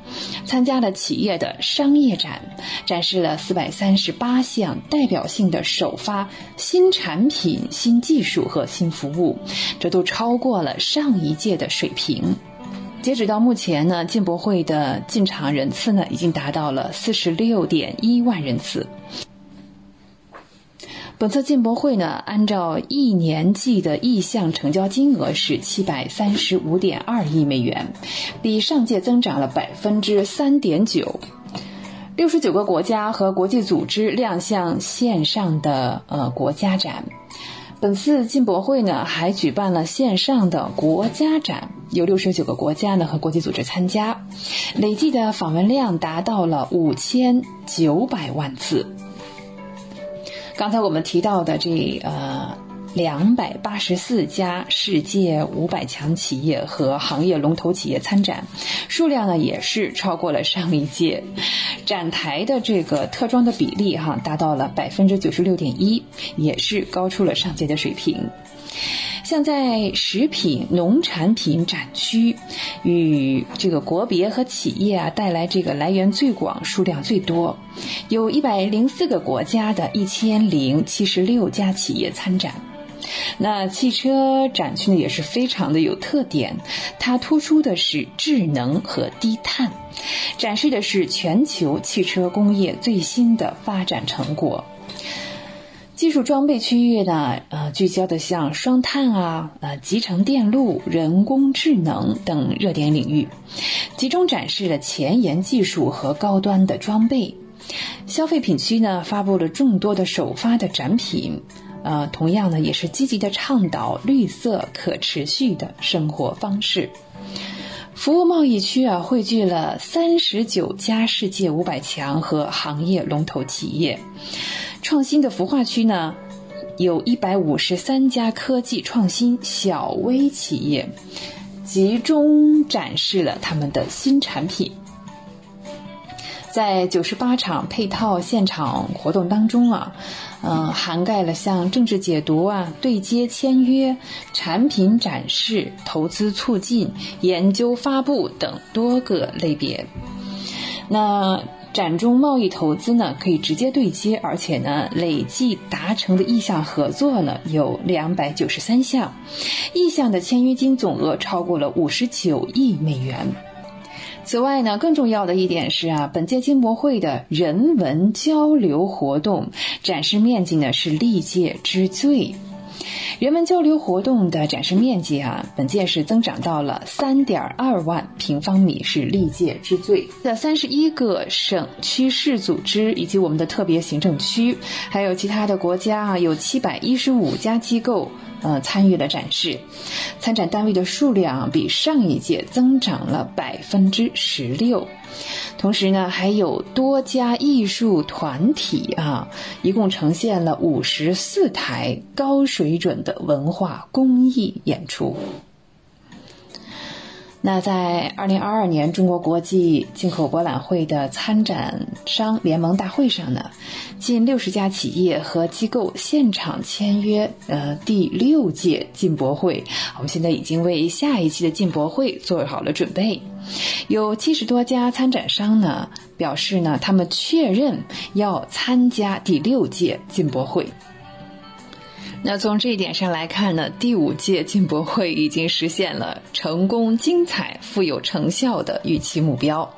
参加了企业的商业展，展示了四百三十八项代表性的首发新产品、新技术和新服务，这都超过了上一届的水平。截止到目前呢，进博会的进场人次呢，已经达到了四十六点一万人次。本次进博会呢，按照一年计的意向成交金额是七百三十五点二亿美元，比上届增长了百分之三点九。六十九个国家和国际组织亮相线上的呃国家展。本次进博会呢，还举办了线上的国家展，有六十九个国家呢和国际组织参加，累计的访问量达到了五千九百万次。刚才我们提到的这呃两百八十四家世界五百强企业和行业龙头企业参展，数量呢也是超过了上一届，展台的这个特装的比例哈达到了百分之九十六点一，也是高出了上届的水平。像在食品农产品展区，与这个国别和企业啊带来这个来源最广、数量最多，有一百零四个国家的一千零七十六家企业参展。那汽车展区呢也是非常的有特点，它突出的是智能和低碳，展示的是全球汽车工业最新的发展成果。技术装备区域呢，呃，聚焦的像双碳啊、呃，集成电路、人工智能等热点领域，集中展示了前沿技术和高端的装备。消费品区呢，发布了众多的首发的展品，呃，同样呢，也是积极的倡导绿色可持续的生活方式。服务贸易区啊，汇聚了三十九家世界五百强和行业龙头企业。创新的孵化区呢，有一百五十三家科技创新小微企业，集中展示了他们的新产品。在九十八场配套现场活动当中啊，嗯，涵盖了像政治解读啊、对接签约、产品展示、投资促进、研究发布等多个类别。那。展中贸易投资呢可以直接对接，而且呢累计达成的意向合作呢有两百九十三项，意向的签约金总额超过了五十九亿美元。此外呢，更重要的一点是啊，本届金博会的人文交流活动展示面积呢是历届之最。人文交流活动的展示面积啊，本届是增长到了三点二万平方米，是历届之最。的三十一个省区市组织以及我们的特别行政区，还有其他的国家啊，有七百一十五家机构呃参与了展示，参展单位的数量比上一届增长了百分之十六。同时呢，还有多家艺术团体啊，一共呈现了五十四台高水准的文化公益演出。那在二零二二年中国国际进口博览会的参展商联盟大会上呢，近六十家企业和机构现场签约，呃，第六届进博会，我们现在已经为下一期的进博会做好了准备。有七十多家参展商呢表示呢，他们确认要参加第六届进博会。那从这一点上来看呢，第五届进博会已经实现了成功、精彩、富有成效的预期目标。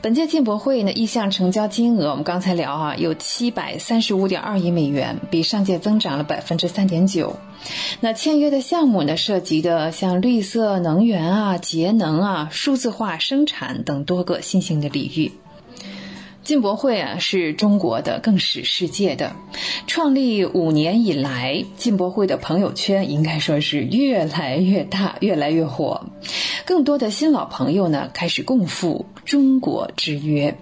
本届进博会呢，意向成交金额我们刚才聊啊，有七百三十五点二亿美元，比上届增长了百分之三点九。那签约的项目呢，涉及的像绿色能源啊、节能啊、数字化生产等多个新兴的领域。进博会啊，是中国的，更是世界的。创立五年以来，进博会的朋友圈应该说是越来越大，越来越火。更多的新老朋友呢，开始共赴中国之约，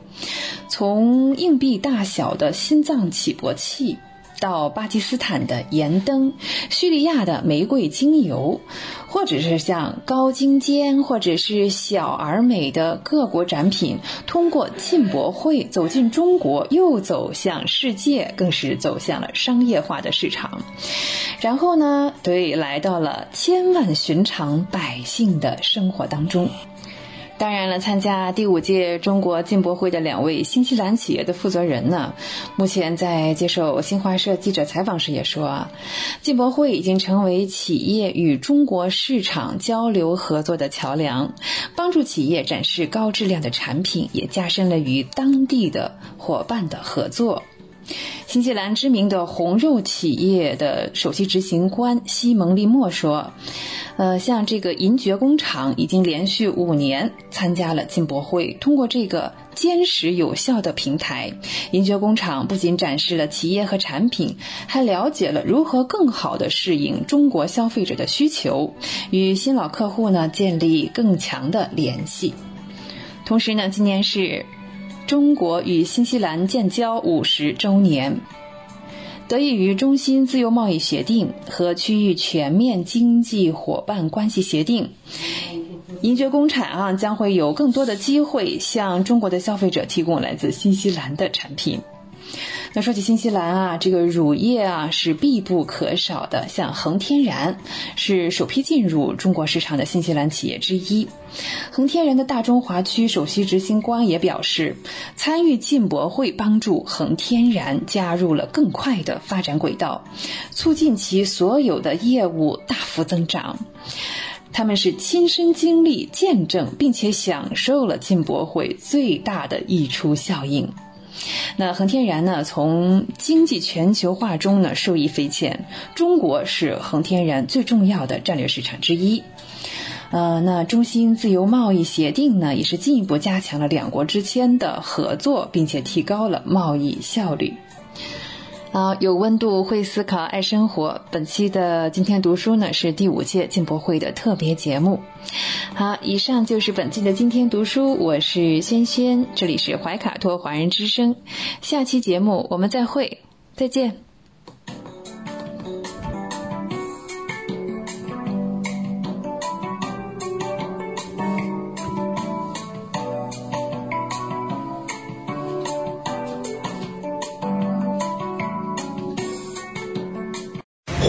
从硬币大小的心脏起搏器。到巴基斯坦的盐灯，叙利亚的玫瑰精油，或者是像高精尖或者是小而美的各国展品，通过进博会走进中国，又走向世界，更是走向了商业化的市场。然后呢，对，来到了千万寻常百姓的生活当中。当然了，参加第五届中国进博会的两位新西兰企业的负责人呢，目前在接受新华社记者采访时也说，进博会已经成为企业与中国市场交流合作的桥梁，帮助企业展示高质量的产品，也加深了与当地的伙伴的合作。新西兰知名的红肉企业的首席执行官西蒙利莫说：“呃，像这个银爵工厂已经连续五年参加了进博会，通过这个坚实有效的平台，银爵工厂不仅展示了企业和产品，还了解了如何更好地适应中国消费者的需求，与新老客户呢建立更强的联系。同时呢，今年是。”中国与新西兰建交五十周年，得益于中新自由贸易协定和区域全面经济伙伴关系协定，银爵工厂啊将会有更多的机会向中国的消费者提供来自新西兰的产品。那说起新西兰啊，这个乳业啊是必不可少的。像恒天然是首批进入中国市场的新西兰企业之一。恒天然的大中华区首席执行官也表示，参与进博会帮助恒天然加入了更快的发展轨道，促进其所有的业务大幅增长。他们是亲身经历、见证，并且享受了进博会最大的溢出效应。那恒天然呢？从经济全球化中呢受益匪浅，中国是恒天然最重要的战略市场之一。呃，那中新自由贸易协定呢，也是进一步加强了两国之间的合作，并且提高了贸易效率。啊，有温度，会思考，爱生活。本期的今天读书呢，是第五届进博会的特别节目。好，以上就是本期的今天读书，我是轩轩，这里是怀卡托华人之声。下期节目我们再会，再见。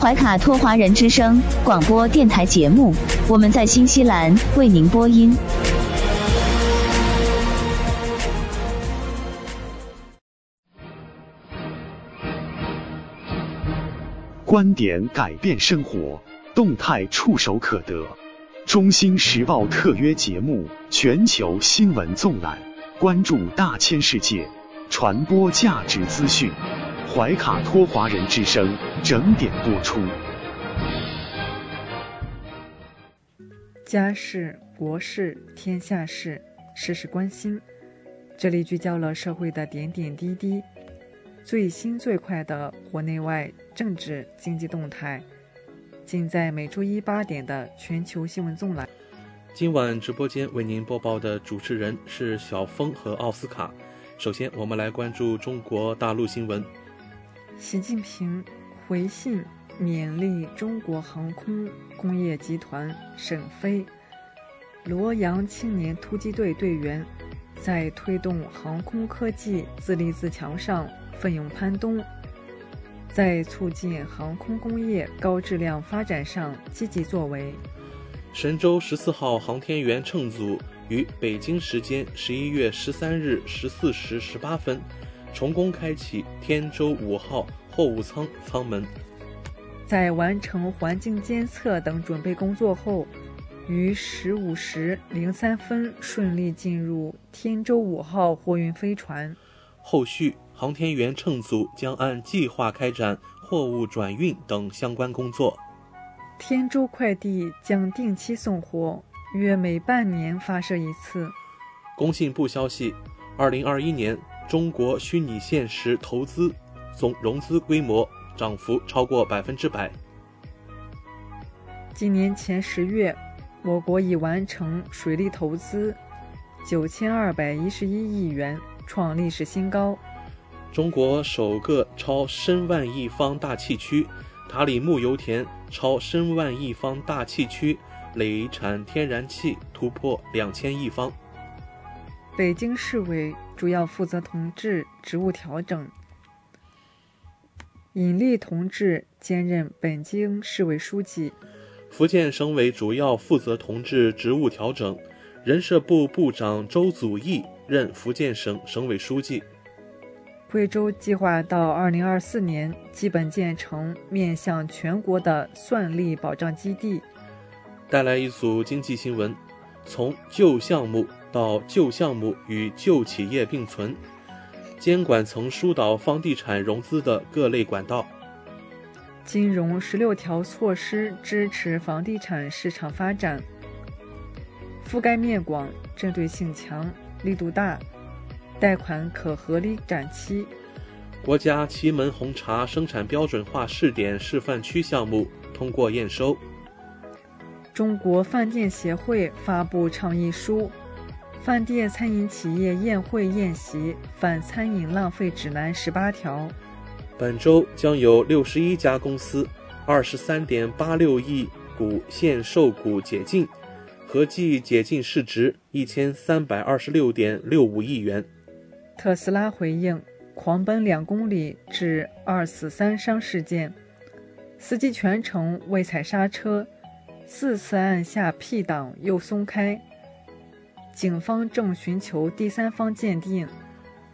怀卡托华人之声广播电台节目，我们在新西兰为您播音。观点改变生活，动态触手可得。中新时报特约节目，全球新闻纵览，关注大千世界。传播价值资讯，怀卡托华人之声整点播出。家事、国事、天下事，事事关心。这里聚焦了社会的点点滴滴，最新最快的国内外政治经济动态，尽在每周一八点的全球新闻纵览。今晚直播间为您播报的主持人是小峰和奥斯卡。首先，我们来关注中国大陆新闻。习近平回信勉励中国航空工业集团沈飞、罗阳青年突击队队员，在推动航空科技自立自强上奋勇攀登。在促进航空工业高质量发展上积极作为。神舟十四号航天员乘组于北京时间十一月十三日十四时十八分，成功开启天舟五号货物舱舱门。在完成环境监测等准备工作后，于十五时零三分顺利进入天舟五号货运飞船。后续，航天员乘组将按计划开展货物转运等相关工作。天舟快递将定期送货，约每半年发射一次。工信部消息，二零二一年中国虚拟现实投资总融资规模涨幅超过百分之百。今年前十月，我国已完成水利投资九千二百一十一亿元。创历史新高。中国首个超申万亿方大气区塔里木油田超申万亿方大气区累产天然气突破两千亿方。北京市委主要负责同志职务调整，尹力同志兼任北京市委书记。福建省委主要负责同志职务调整，人社部部长周祖义。任福建省省委书记。贵州计划到二零二四年基本建成面向全国的算力保障基地。带来一组经济新闻：从旧项目到旧项目与旧企业并存，监管层疏导房地产融资的各类管道。金融十六条措施支持房地产市场发展，覆盖面广，针对性强。力度大，贷款可合理展期。国家祁门红茶生产标准化试点示范区项目通过验收。中国饭店协会发布倡议书《饭店餐饮企业宴会宴席反餐饮浪费指南》十八条。本周将有六十一家公司，二十三点八六亿股限售股解禁。合计解禁市值一千三百二十六点六五亿元。特斯拉回应狂奔两公里致二死三伤事件，司机全程未踩刹车，四次按下 P 档又松开。警方正寻求第三方鉴定。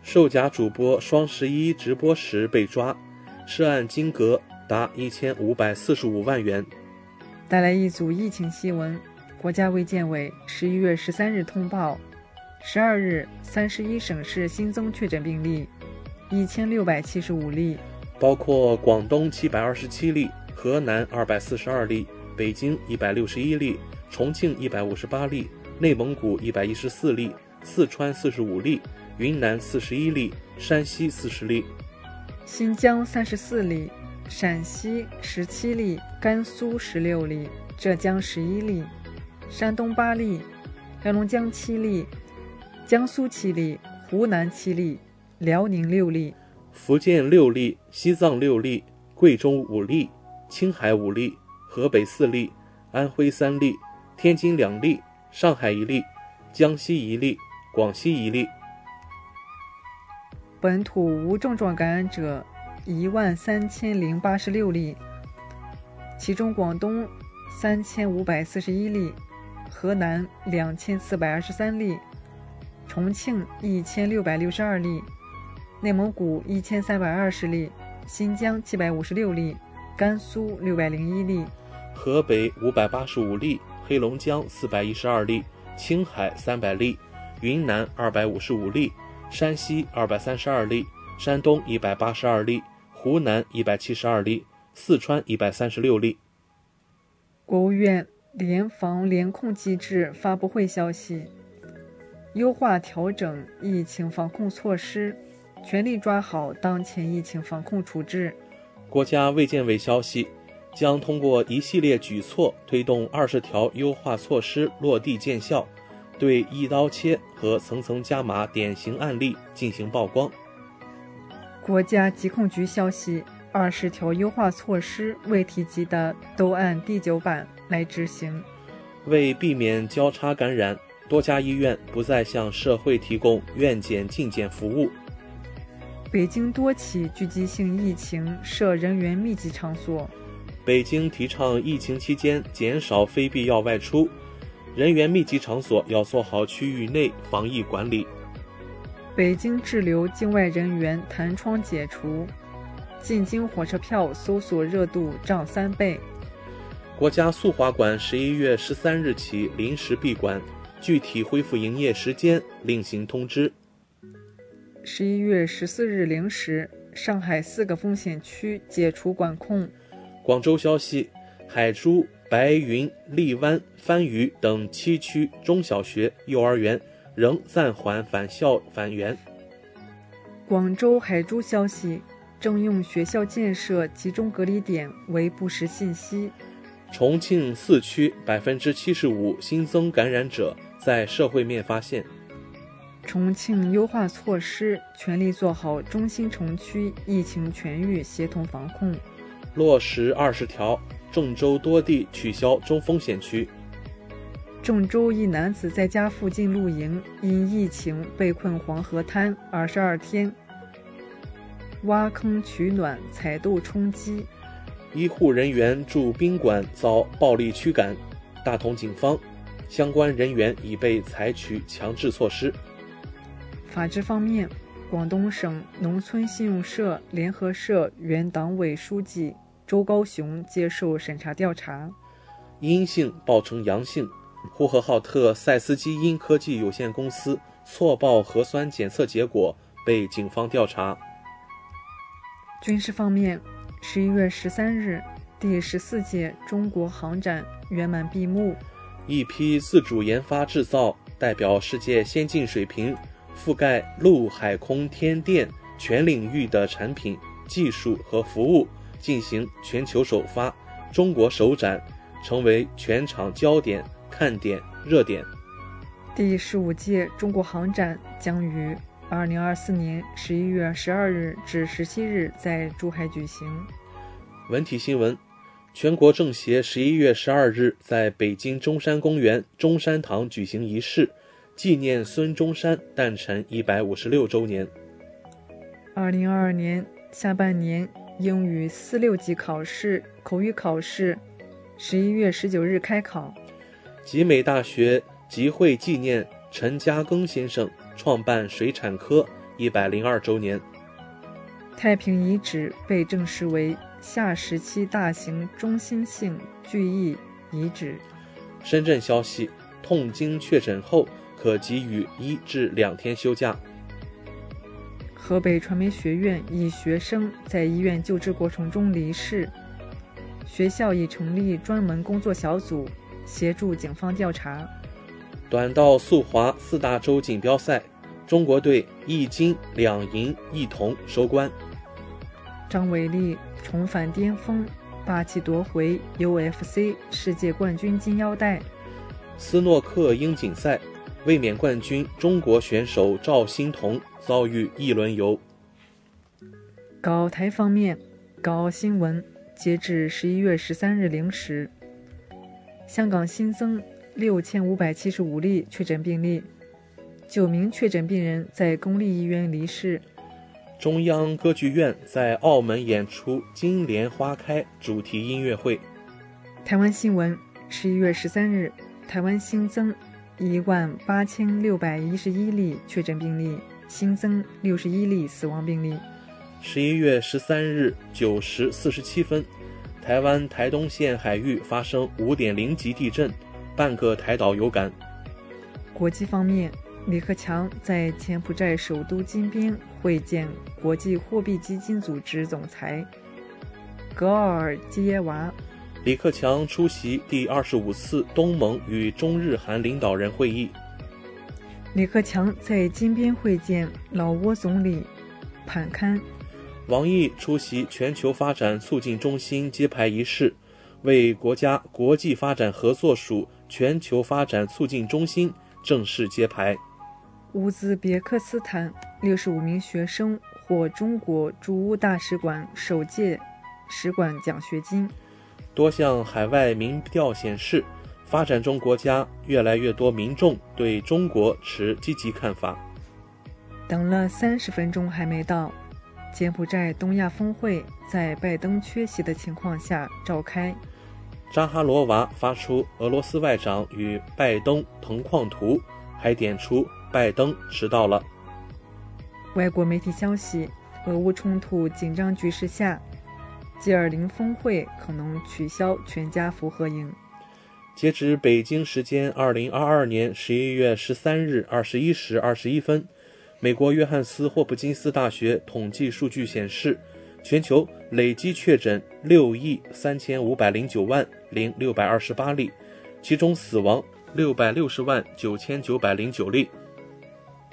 售假主播双十一直播时被抓，涉案金额达一千五百四十五万元。带来一组疫情新闻。国家卫健委十一月十三日通报，十二日三十一省市新增确诊病例一千六百七十五例，包括广东七百二十七例，河南二百四十二例，北京一百六十一例，重庆一百五十八例，内蒙古一百一十四例，四川四十五例，云南四十一例，山西四十例，新疆三十四例，陕西十七例，甘肃十六例，浙江十一例。山东八例，黑龙江七例，江苏七例，湖南七例，辽宁六例，福建六例，西藏六例，贵州五例，青海五例，河北四例，安徽三例，天津两例，上海一例，江西一例，广西一例。本土无症状感染者一万三千零八十六例，其中广东三千五百四十一例。河南两千四百二十三例，重庆一千六百六十二例，内蒙古一千三百二十例，新疆七百五十六例，甘肃六百零一例，河北五百八十五例，黑龙江四百一十二例，青海三百例，云南二百五十五例，山西二百三十二例，山东一百八十二例，湖南一百七十二例，四川一百三十六例。国务院。联防联控机制发布会消息：优化调整疫情防控措施，全力抓好当前疫情防控处置。国家卫健委消息，将通过一系列举措，推动二十条优化措施落地见效，对一刀切和层层加码典型案例进行曝光。国家疾控局消息。二十条优化措施未提及的都按第九版来执行。为避免交叉感染，多家医院不再向社会提供院检进检服务。北京多起聚集性疫情涉人员密集场所。北京提倡疫情期间减少非必要外出，人员密集场所要做好区域内防疫管理。北京滞留境外人员弹窗解除，进京火车票搜索热度涨三倍。国家速滑馆十一月十三日起临时闭馆，具体恢复营业时间另行通知。十一月十四日零时，上海四个风险区解除管控。广州消息，海珠、白云、荔湾、番禺等七区中小学、幼儿园。仍暂缓返校返园。广州海珠消息，征用学校建设集中隔离点为不实信息。重庆四区百分之七十五新增感染者在社会面发现。重庆优化措施，全力做好中心城区疫情全域协同防控。落实二十条，郑州多地取消中风险区。郑州一男子在家附近露营，因疫情被困黄河滩二十二天，挖坑取暖，采豆充饥。医护人员住宾馆遭暴力驱赶，大同警方相关人员已被采取强制措施。法治方面，广东省农村信用社联合社原党委书记周高雄接受审查调查，阴性报成阳性。呼和浩特赛斯基因科技有限公司错报核酸检测结果，被警方调查。军事方面，十一月十三日，第十四届中国航展圆满闭幕。一批自主研发制造、代表世界先进水平、覆盖陆海空天电全领域的产品、技术和服务进行全球首发，中国首展，成为全场焦点。看点热点，第十五届中国航展将于二零二四年十一月十二日至十七日在珠海举行。文体新闻：全国政协十一月十二日在北京中山公园中山堂举行仪式，纪念孙中山诞辰一百五十六周年。二零二二年下半年英语四六级考试口语考试，十一月十九日开考。集美大学集会纪念陈嘉庚先生创办水产科一百零二周年。太平遗址被证实为夏时期大型中心性聚义遗址。深圳消息：痛经确诊后可给予一至两天休假。河北传媒学院一学生在医院救治过程中离世，学校已成立专门工作小组。协助警方调查。短道速滑四大洲锦标赛，中国队一金两银一铜收官。张伟丽重返巅峰，霸气夺回 UFC 世界冠军金腰带。斯诺克英锦赛，卫冕冠军中国选手赵欣彤遭遇一轮游。港澳台方面，港澳新闻，截至十一月十三日零时。香港新增六千五百七十五例确诊病例，九名确诊病人在公立医院离世。中央歌剧院在澳门演出《金莲花开》主题音乐会。台湾新闻：十一月十三日，台湾新增一万八千六百一十一例确诊病例，新增六十一例死亡病例。十一月十三日九时四十七分。台湾台东县海域发生五点零级地震，半个台岛有感。国际方面，李克强在柬埔寨首都金边会见国际货币基金组织总裁格奥尔基耶娃。李克强出席第二十五次东盟与中日韩领导人会议。李克强在金边会见老挝总理潘堪。王毅出席全球发展促进中心揭牌仪式，为国家国际发展合作署全球发展促进中心正式揭牌。乌兹别克斯坦六十五名学生获中国驻乌大使馆首届使馆奖学金。多项海外民调显示，发展中国家越来越多民众对中国持积极看法。等了三十分钟还没到。柬埔寨东亚峰会在拜登缺席的情况下召开。扎哈罗娃发出俄罗斯外长与拜登同框图，还点出拜登迟到了。外国媒体消息，俄乌冲突紧张局势下，G20 峰会可能取消全家福合影。截至北京时间二零二二年十一月十三日二十一时二十一分，美国约翰斯霍普金斯大学统计数据显示，全球累计确诊六亿三千五百零九万零六百二十八例，其中死亡六百六十万九千九百零九例。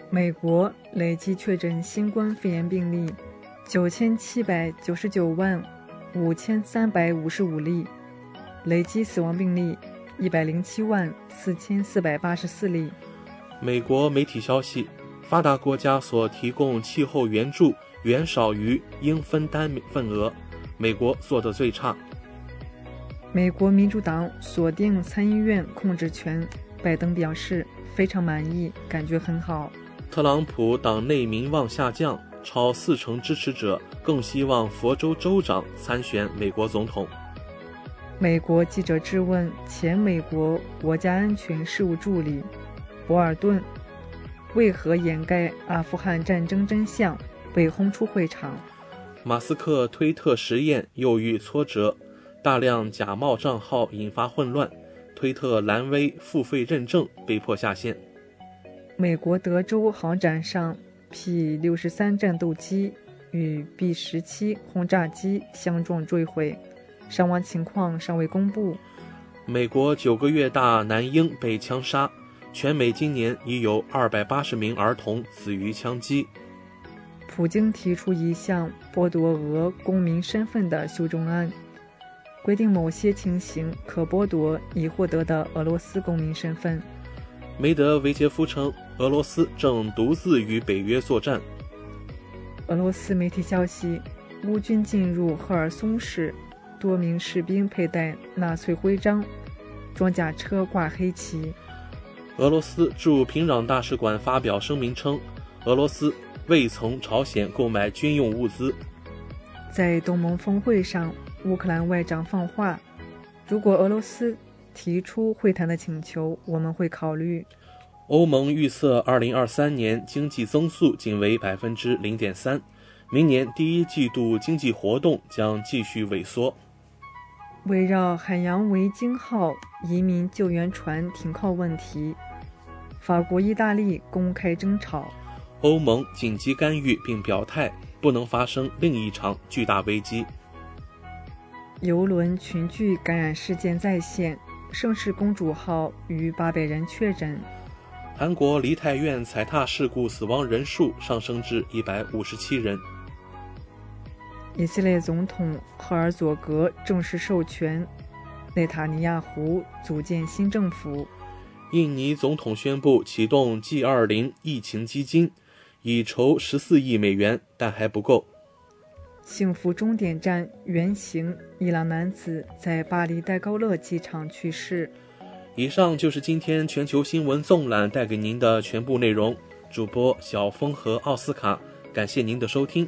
美国累计确诊新冠肺炎病例九千七百九十九万五千三百五十五例，累计死亡病例。一百零七万四千四百八十四例。美国媒体消息，发达国家所提供气候援助远少于应分担份额，美国做得最差。美国民主党锁定参议院控制权，拜登表示非常满意，感觉很好。特朗普党内民望下降，超四成支持者更希望佛州州长参选美国总统。美国记者质问前美国国家安全事务助理博尔顿：“为何掩盖阿富汗战争真相，被轰出会场？”马斯克推特实验又遇挫折，大量假冒账号引发混乱，推特蓝 V 付费认证被迫下线。美国德州航展上，P 六十三战斗机与 B 十七轰炸机相撞坠毁。伤亡情况尚未公布。美国九个月大男婴被枪杀，全美今年已有二百八十名儿童死于枪击。普京提出一项剥夺俄公民身份的修正案，规定某些情形可剥夺已获得的俄罗斯公民身份。梅德韦杰夫称，俄罗斯正独自与北约作战。俄罗斯媒体消息，乌军进入赫尔松市。多名士兵佩戴纳粹徽章，装甲车挂黑旗。俄罗斯驻平壤大使馆发表声明称，俄罗斯未从朝鲜购买军用物资。在东盟峰会上，乌克兰外长放话：如果俄罗斯提出会谈的请求，我们会考虑。欧盟预测，二零二三年经济增速仅为百分之零点三，明年第一季度经济活动将继续萎缩。围绕海洋维京号移民救援船停靠问题，法国、意大利公开争吵，欧盟紧急干预并表态，不能发生另一场巨大危机。游轮群聚感染事件再现，盛世公主号逾八百人确诊。韩国梨泰院踩踏事故死亡人数上升至一百五十七人。以色列总统赫尔佐格正式授权内塔尼亚胡组建新政府。印尼总统宣布启动 G20 疫情基金，已筹十四亿美元，但还不够。幸福终点站原型伊朗男子在巴黎戴高乐机场去世。以上就是今天全球新闻纵览带给您的全部内容。主播小峰和奥斯卡，感谢您的收听。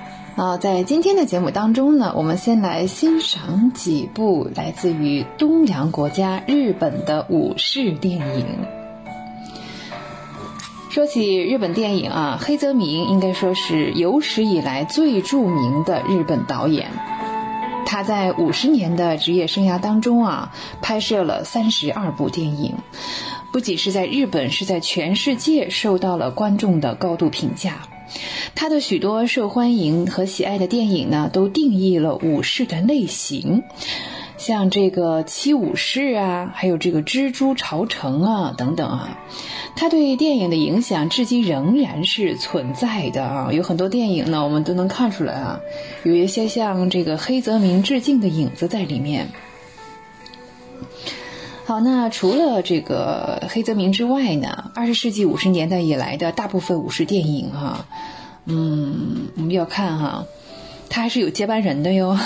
啊，在今天的节目当中呢，我们先来欣赏几部来自于东洋国家日本的武士电影。说起日本电影啊，黑泽明应该说是有史以来最著名的日本导演。他在五十年的职业生涯当中啊，拍摄了三十二部电影，不仅是在日本，是在全世界受到了观众的高度评价。他的许多受欢迎和喜爱的电影呢，都定义了武士的类型，像这个七武士啊，还有这个蜘蛛朝城啊等等啊。他对电影的影响至今仍然是存在的啊，有很多电影呢，我们都能看出来啊，有一些向这个黑泽明致敬的影子在里面。好，那除了这个黑泽明之外呢，二十世纪五十年代以来的大部分武士电影哈，嗯，我们要看哈，他还是有接班人的哟。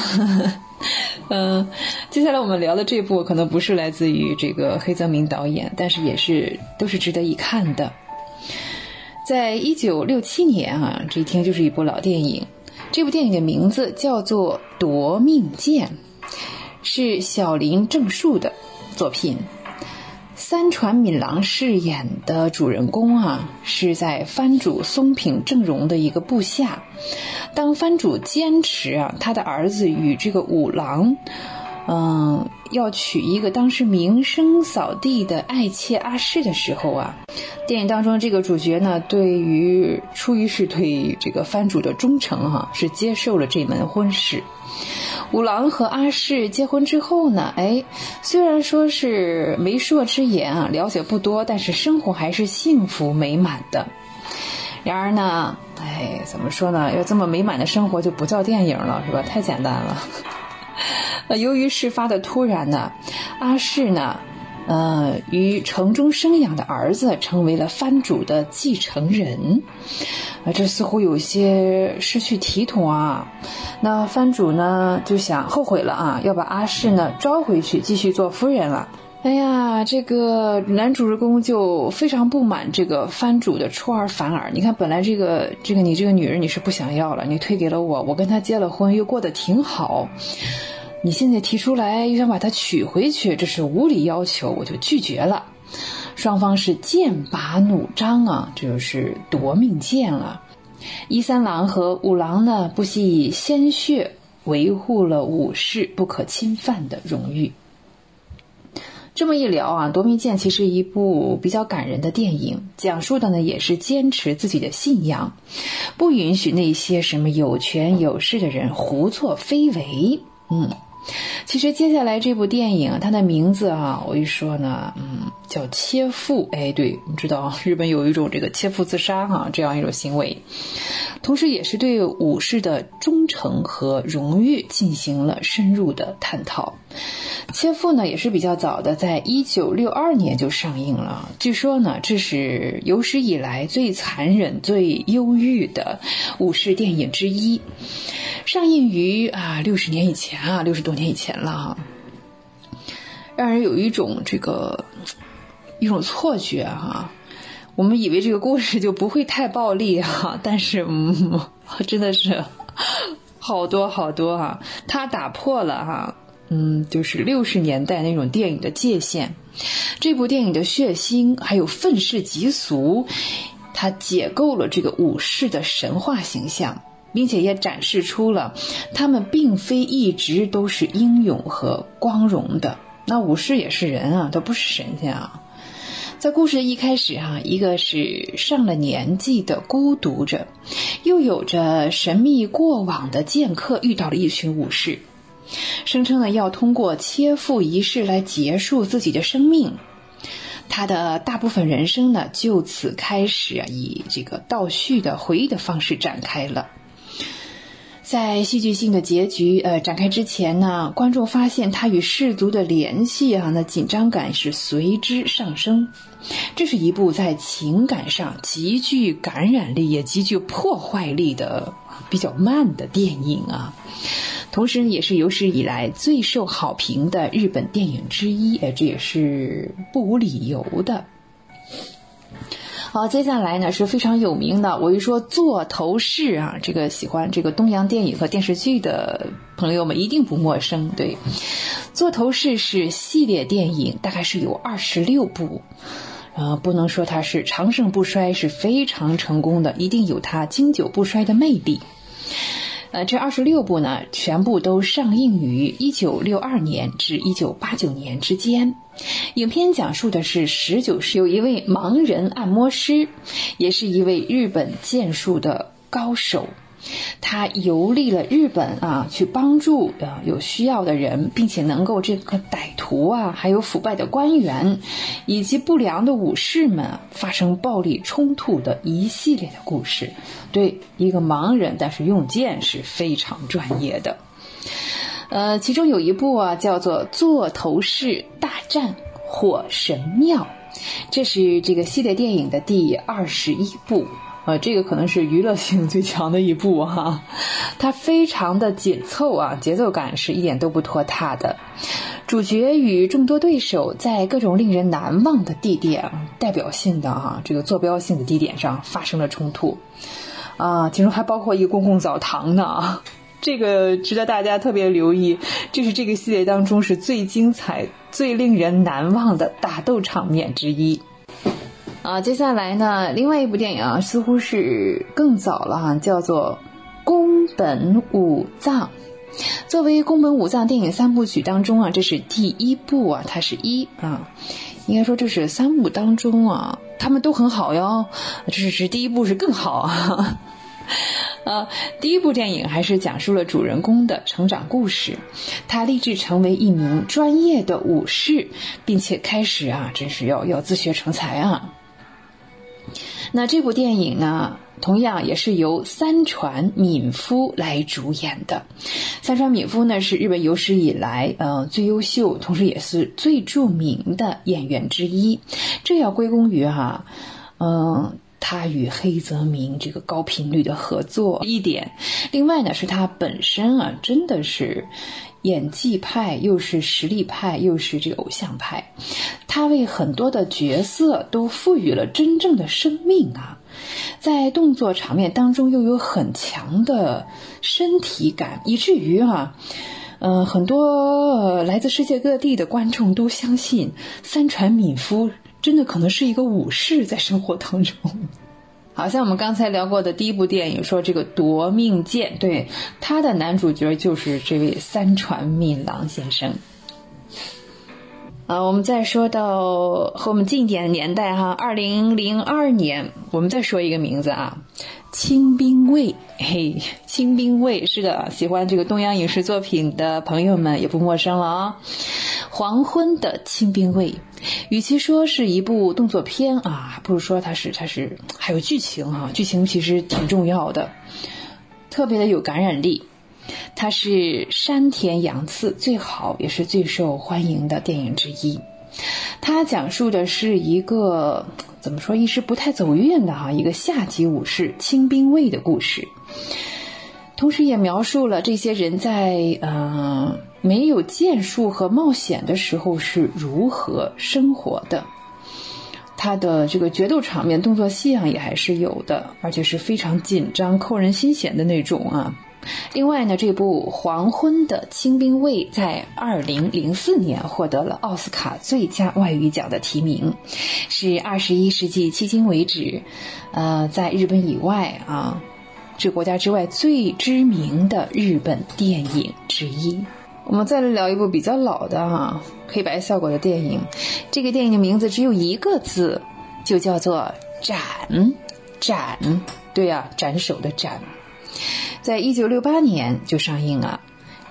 嗯，接下来我们聊的这部可能不是来自于这个黑泽明导演，但是也是都是值得一看的。在一九六七年啊，这一听就是一部老电影。这部电影的名字叫做《夺命剑》，是小林正树的。作品，三船敏郎饰演的主人公啊，是在藩主松平正荣的一个部下。当藩主坚持啊，他的儿子与这个五郎，嗯，要娶一个当时名声扫地的爱妾阿氏的时候啊，电影当中这个主角呢，对于出于是对这个藩主的忠诚哈，是接受了这门婚事。五郎和阿氏结婚之后呢，哎，虽然说是媒妁之言啊，了解不多，但是生活还是幸福美满的。然而呢，哎，怎么说呢？要这么美满的生活就不叫电影了，是吧？太简单了。那 由于事发的突然呢，阿市呢。呃，于城中生养的儿子成为了藩主的继承人，啊，这似乎有些失去体统啊。那藩主呢就想后悔了啊，要把阿市呢招回去继续做夫人了。哎呀，这个男主人公就非常不满这个藩主的出尔反尔。你看，本来这个这个你这个女人你是不想要了，你推给了我，我跟他结了婚，又过得挺好。你现在提出来又想把他娶回去，这是无理要求，我就拒绝了。双方是剑拔弩张啊，这就是夺命剑了。一三郎和五郎呢，不惜以鲜血维护了武士不可侵犯的荣誉。这么一聊啊，《夺命剑》其实一部比较感人的电影，讲述的呢也是坚持自己的信仰，不允许那些什么有权有势的人胡作非为。嗯。其实接下来这部电影，它的名字啊，我一说呢，嗯，叫切腹。哎，对，你知道日本有一种这个切腹自杀哈，这样一种行为，同时也是对武士的忠诚和荣誉进行了深入的探讨。切腹呢也是比较早的，在一九六二年就上映了。据说呢，这是有史以来最残忍、最忧郁的武士电影之一。上映于啊六十年以前啊，六十多年以前了哈，让人有一种这个一种错觉哈，我们以为这个故事就不会太暴力哈，但是嗯，真的是好多好多哈，它打破了哈，嗯，就是六十年代那种电影的界限，这部电影的血腥还有愤世嫉俗，它解构了这个武士的神话形象。并且也展示出了，他们并非一直都是英勇和光荣的。那武士也是人啊，都不是神仙啊。在故事的一开始啊，一个是上了年纪的孤独者，又有着神秘过往的剑客遇到了一群武士，声称呢要通过切腹仪式来结束自己的生命。他的大部分人生呢就此开始啊以这个倒叙的回忆的方式展开了。在戏剧性的结局呃展开之前呢，观众发现他与氏族的联系啊，那紧张感是随之上升。这是一部在情感上极具感染力也极具破坏力的比较慢的电影啊，同时也是有史以来最受好评的日本电影之一，哎，这也是不无理由的。好，接下来呢是非常有名的。我一说座头市啊，这个喜欢这个东洋电影和电视剧的朋友们一定不陌生。对，座头市是系列电影，大概是有二十六部，呃，不能说它是长盛不衰，是非常成功的，一定有它经久不衰的魅力。呃，这二十六部呢，全部都上映于一九六二年至一九八九年之间。影片讲述的是十九世有一位盲人按摩师，也是一位日本剑术的高手。他游历了日本啊，去帮助啊有需要的人，并且能够这个歹徒啊，还有腐败的官员，以及不良的武士们发生暴力冲突的一系列的故事。对一个盲人，但是用剑是非常专业的。呃，其中有一部啊，叫做《座头市大战火神庙》，这是这个系列电影的第二十一部。呃，这个可能是娱乐性最强的一部哈，它非常的紧凑啊，节奏感是一点都不拖沓的。主角与众多对手在各种令人难忘的地点、代表性的哈这个坐标性的地点上发生了冲突，啊，其中还包括一个公共澡堂呢。这个值得大家特别留意，这是这个系列当中是最精彩、最令人难忘的打斗场面之一。啊，接下来呢，另外一部电影啊，似乎是更早了哈，叫做《宫本武藏》。作为宫本武藏电影三部曲当中啊，这是第一部啊，它是一啊，应该说这是三部当中啊，他们都很好哟，这是是第一部是更好啊。啊，第一部电影还是讲述了主人公的成长故事，他立志成为一名专业的武士，并且开始啊，真是要要自学成才啊。那这部电影呢，同样也是由三船敏夫来主演的。三船敏夫呢是日本有史以来呃最优秀，同时也是最著名的演员之一。这要归功于哈，嗯，他与黑泽明这个高频率的合作一点。另外呢，是他本身啊，真的是。演技派又是实力派，又是这个偶像派，他为很多的角色都赋予了真正的生命啊，在动作场面当中又有很强的身体感，以至于啊，嗯，很多来自世界各地的观众都相信三船敏夫真的可能是一个武士，在生活当中。好像我们刚才聊过的第一部电影，说这个夺命剑，对，他的男主角就是这位三船敏郎先生。啊，我们再说到和我们近一点的年代哈，二零零二年，我们再说一个名字啊，清兵卫，嘿，清兵卫是的，喜欢这个东洋影视作品的朋友们也不陌生了啊。黄昏的清兵卫，与其说是一部动作片啊，不如说它是它是还有剧情哈，剧情其实挺重要的，特别的有感染力。它是山田洋次最好也是最受欢迎的电影之一。它讲述的是一个怎么说一时不太走运的哈一个下级武士清兵卫的故事，同时也描述了这些人在嗯。没有剑术和冒险的时候是如何生活的？他的这个决斗场面、动作戏啊，也还是有的，而且是非常紧张、扣人心弦的那种啊。另外呢，这部《黄昏的清兵卫》在二零零四年获得了奥斯卡最佳外语奖的提名，是二十一世纪迄今为止，呃，在日本以外啊，这国家之外最知名的日本电影之一。我们再来聊一部比较老的哈黑白效果的电影，这个电影的名字只有一个字，就叫做“斩”，斩，对呀，斩首的斩，在一九六八年就上映了。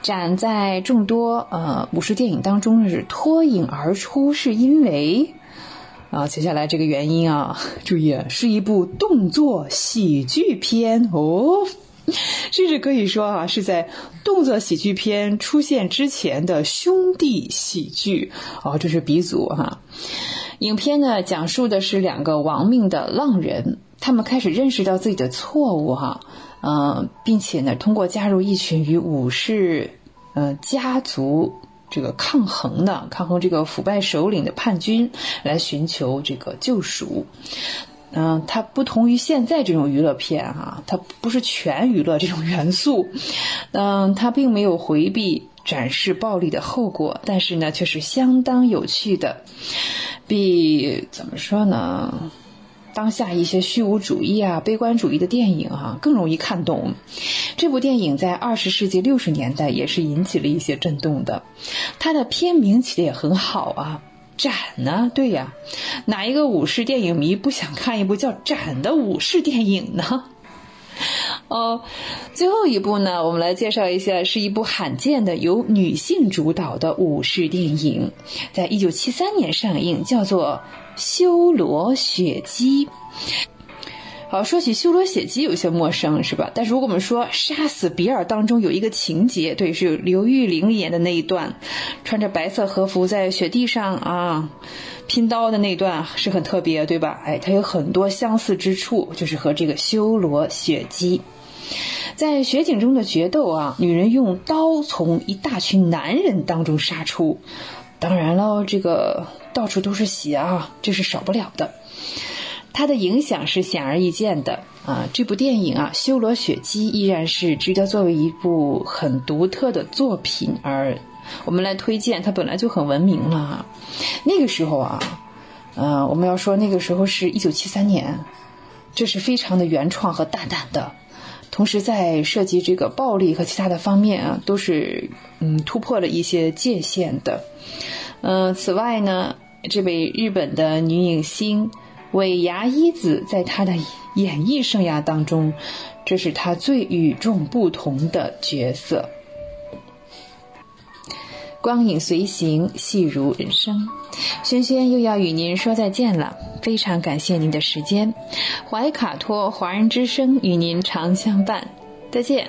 展在众多呃武术电影当中是脱颖而出，是因为啊，接下来这个原因啊，注意，是一部动作喜剧片哦。甚至可以说啊，是在动作喜剧片出现之前的兄弟喜剧哦，这是鼻祖哈。影片呢，讲述的是两个亡命的浪人，他们开始认识到自己的错误哈，嗯，并且呢，通过加入一群与武士呃家族这个抗衡的抗衡这个腐败首领的叛军，来寻求这个救赎。嗯，它不同于现在这种娱乐片哈，它不是全娱乐这种元素。嗯，它并没有回避展示暴力的后果，但是呢，却是相当有趣的，比怎么说呢？当下一些虚无主义啊、悲观主义的电影啊更容易看懂。这部电影在二十世纪六十年代也是引起了一些震动的，它的片名起的也很好啊。斩呢？对呀，哪一个武士电影迷不想看一部叫《斩》的武士电影呢？哦，最后一部呢，我们来介绍一下，是一部罕见的由女性主导的武士电影，在一九七三年上映，叫做《修罗血姬》。好，说起修罗血姬有些陌生，是吧？但是如果我们说杀死比尔当中有一个情节，对，是刘玉玲演的那一段，穿着白色和服在雪地上啊拼刀的那段是很特别，对吧？哎，它有很多相似之处，就是和这个修罗血姬在雪景中的决斗啊，女人用刀从一大群男人当中杀出，当然了，这个到处都是血啊，这是少不了的。它的影响是显而易见的啊！这部电影啊，《修罗血姬》依然是值得作为一部很独特的作品而我们来推荐。它本来就很闻名了。那个时候啊，嗯，我们要说那个时候是一九七三年，这是非常的原创和大胆的，同时在涉及这个暴力和其他的方面啊，都是嗯突破了一些界限的。嗯，此外呢，这位日本的女影星。尾牙一子在她的演艺生涯当中，这是她最与众不同的角色。光影随行，戏如人生。轩轩又要与您说再见了，非常感谢您的时间。怀卡托华人之声与您常相伴，再见。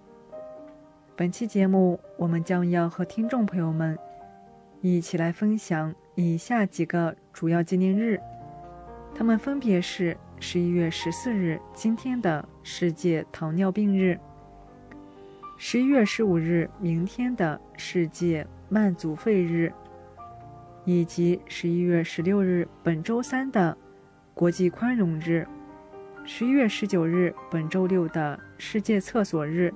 本期节目，我们将要和听众朋友们一起来分享以下几个主要纪念日，它们分别是十一月十四日今天的世界糖尿病日，十一月十五日明天的世界慢阻肺日，以及十一月十六日本周三的国际宽容日，十一月十九日本周六的世界厕所日。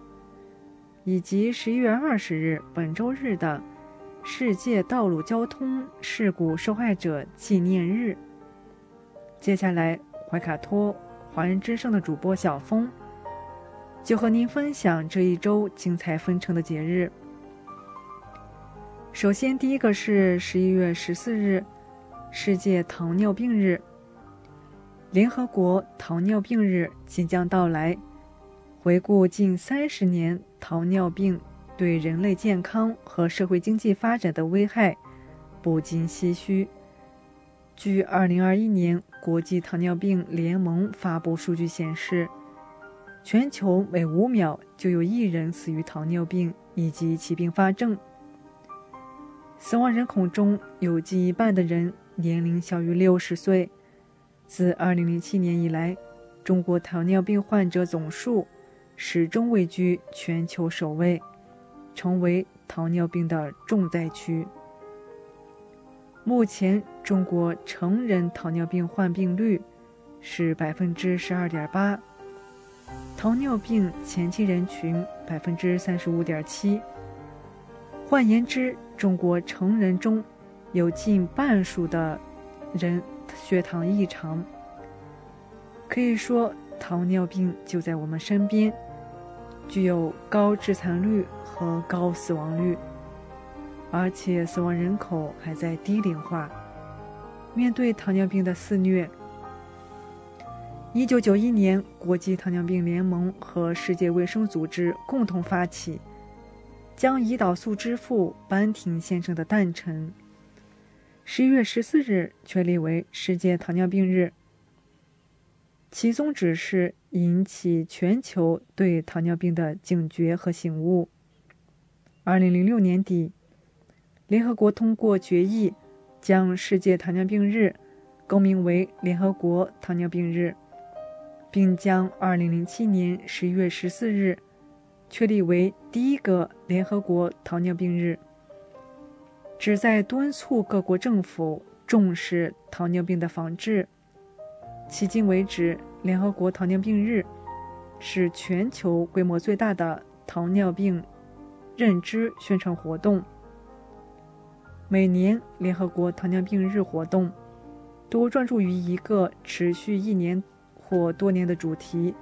以及十一月二十日本周日的世界道路交通事故受害者纪念日。接下来，怀卡托华人之声的主播小峰就和您分享这一周精彩纷呈的节日。首先，第一个是十一月十四日，世界糖尿病日。联合国糖尿病日即将到来，回顾近三十年。糖尿病对人类健康和社会经济发展的危害，不禁唏嘘。据2021年国际糖尿病联盟发布数据显示，全球每五秒就有一人死于糖尿病以及其并发症。死亡人口中有近一半的人年龄小于六十岁。自2007年以来，中国糖尿病患者总数始终位居全球首位，成为糖尿病的重灾区。目前，中国成人糖尿病患病率是百分之十二点八，糖尿病前期人群百分之三十五点七。换言之，中国成人中有近半数的人血糖异常。可以说，糖尿病就在我们身边，具有高致残率和高死亡率，而且死亡人口还在低龄化。面对糖尿病的肆虐，一九九一年，国际糖尿病联盟和世界卫生组织共同发起。将胰岛素之父班廷先生的诞辰，十一月十四日确立为世界糖尿病日。其宗旨是引起全球对糖尿病的警觉和醒悟。二零零六年底，联合国通过决议，将世界糖尿病日更名为联合国糖尿病日，并将二零零七年十一月十四日。确立为第一个联合国糖尿病日，旨在敦促各国政府重视糖尿病的防治。迄今为止，联合国糖尿病日是全球规模最大的糖尿病认知宣传活动。每年联合国糖尿病日活动都专注于一个持续一年或多年的主题。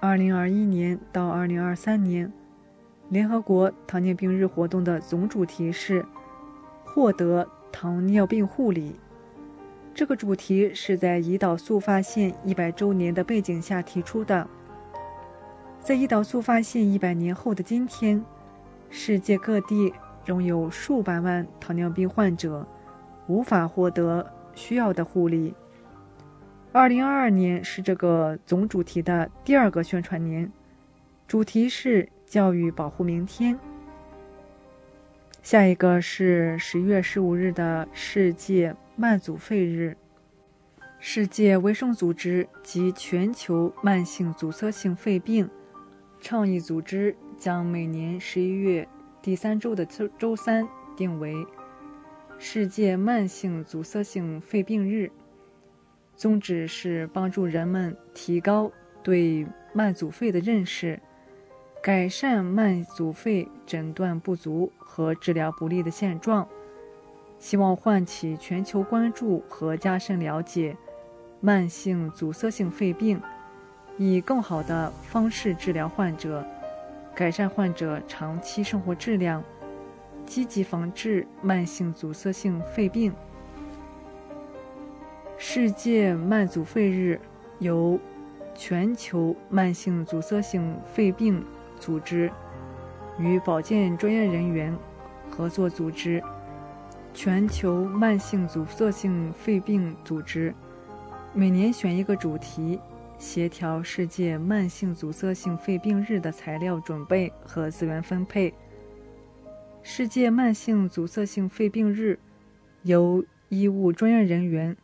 二零二一年到二零二三年，联合国糖尿病日活动的总主题是“获得糖尿病护理”。这个主题是在胰岛素发现一百周年的背景下提出的。在胰岛素发现一百年后的今天，世界各地仍有数百万糖尿病患者无法获得需要的护理。二零二二年是这个总主题的第二个宣传年，主题是教育保护明天。下一个是十一月十五日的世界慢阻肺日。世界卫生组织及全球慢性阻塞性肺病倡议组织将每年十一月第三周的周周三定为世界慢性阻塞性肺病日。宗旨是帮助人们提高对慢阻肺的认识，改善慢阻肺诊断不足和治疗不利的现状，希望唤起全球关注和加深了解慢性阻塞性肺病，以更好的方式治疗患者，改善患者长期生活质量，积极防治慢性阻塞性肺病。世界慢阻肺日由全球慢性阻塞性肺病组织与保健专业人员合作组织，全球慢性阻塞性肺病组织每年选一个主题，协调世界慢性阻塞性肺病日的材料准备和资源分配。世界慢性阻塞性肺病日由医务专业人员。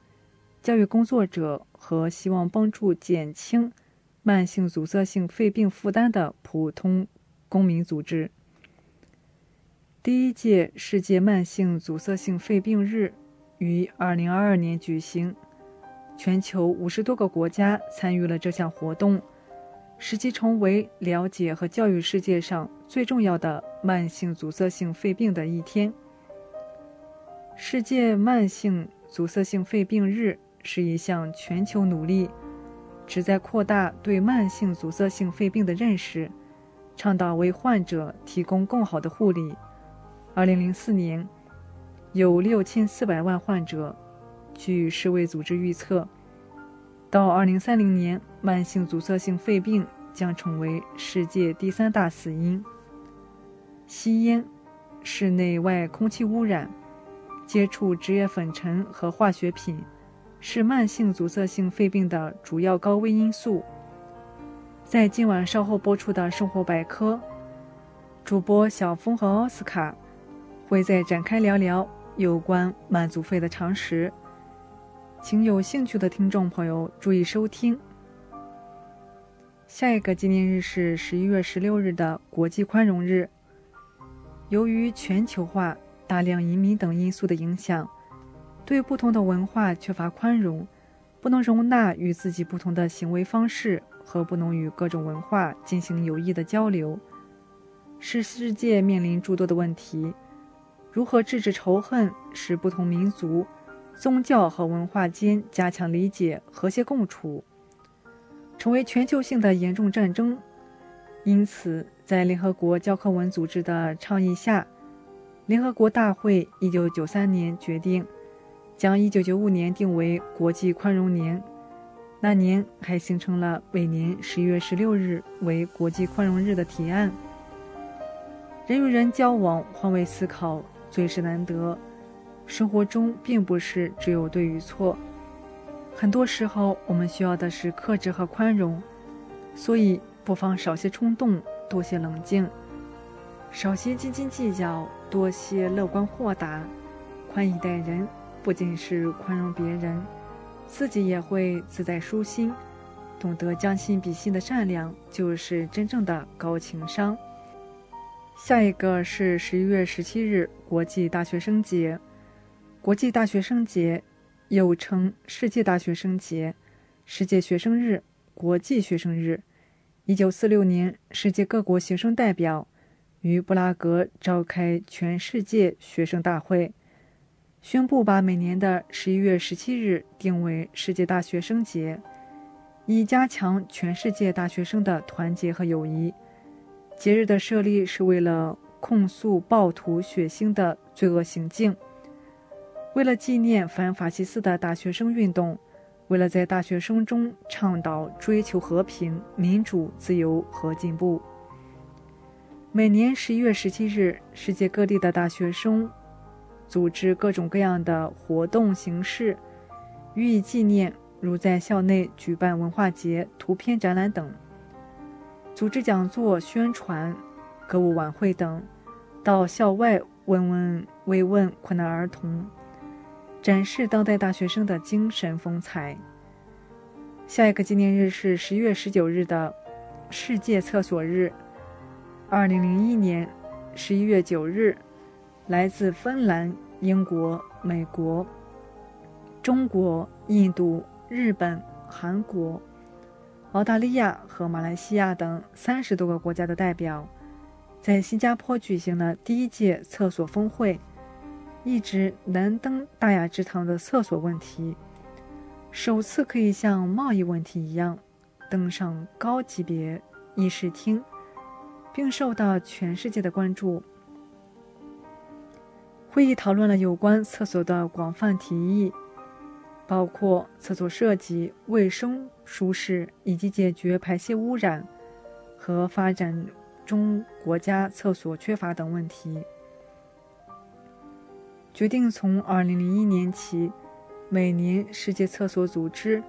教育工作者和希望帮助减轻慢性阻塞性肺病负担的普通公民组织。第一届世界慢性阻塞性肺病日于二零二二年举行，全球五十多个国家参与了这项活动，使其成为了解和教育世界上最重要的慢性阻塞性肺病的一天。世界慢性阻塞性肺病日。是一项全球努力，旨在扩大对慢性阻塞性肺病的认识，倡导为患者提供更好的护理。二零零四年，有六千四百万患者。据世卫组织预测，到二零三零年，慢性阻塞性肺病将成为世界第三大死因。吸烟、室内外空气污染、接触职业粉尘和化学品。是慢性阻塞性肺病的主要高危因素。在今晚稍后播出的生活百科，主播小峰和奥斯卡会再展开聊聊有关满足费的常识，请有兴趣的听众朋友注意收听。下一个纪念日是十一月十六日的国际宽容日。由于全球化、大量移民等因素的影响，对不同的文化缺乏宽容，不能容纳与自己不同的行为方式。和不能与各种文化进行有益的交流，使世界面临诸多的问题。如何制止仇恨，使不同民族、宗教和文化间加强理解、和谐共处，成为全球性的严重战争。因此，在联合国教科文组织的倡议下，联合国大会1993年决定，将1995年定为国际宽容年。那年还形成了每年十一月十六日为国际宽容日的提案。人与人交往，换位思考，最是难得。生活中并不是只有对与错，很多时候我们需要的是克制和宽容。所以，不妨少些冲动，多些冷静；少些斤斤计较，多些乐观豁达。宽以待人，不仅是宽容别人。自己也会自在舒心，懂得将心比心的善良，就是真正的高情商。下一个是十一月十七日，国际大学生节。国际大学生节又称世界大学生节、世界学生日、国际学生日。一九四六年，世界各国学生代表于布拉格召开全世界学生大会。宣布把每年的十一月十七日定为世界大学生节，以加强全世界大学生的团结和友谊。节日的设立是为了控诉暴徒血腥的罪恶行径，为了纪念反法西斯的大学生运动，为了在大学生中倡导追求和平、民主、自由和进步。每年十一月十七日，世界各地的大学生。组织各种各样的活动形式，予以纪念，如在校内举办文化节、图片展览等；组织讲座、宣传、歌舞晚会等；到校外问问慰问困难儿童，展示当代大学生的精神风采。下一个纪念日是十一月十九日的世界厕所日。二零零一年十一月九日。来自芬兰、英国、美国、中国、印度、日本、韩国、澳大利亚和马来西亚等三十多个国家的代表，在新加坡举行了第一届厕所峰会，一直难登大雅之堂的厕所问题，首次可以像贸易问题一样登上高级别议事厅，并受到全世界的关注。会议讨论了有关厕所的广泛提议，包括厕所设计、卫生、舒适以及解决排泄污染和发展中国家厕所缺乏等问题。决定从2001年起，每年世界厕所组织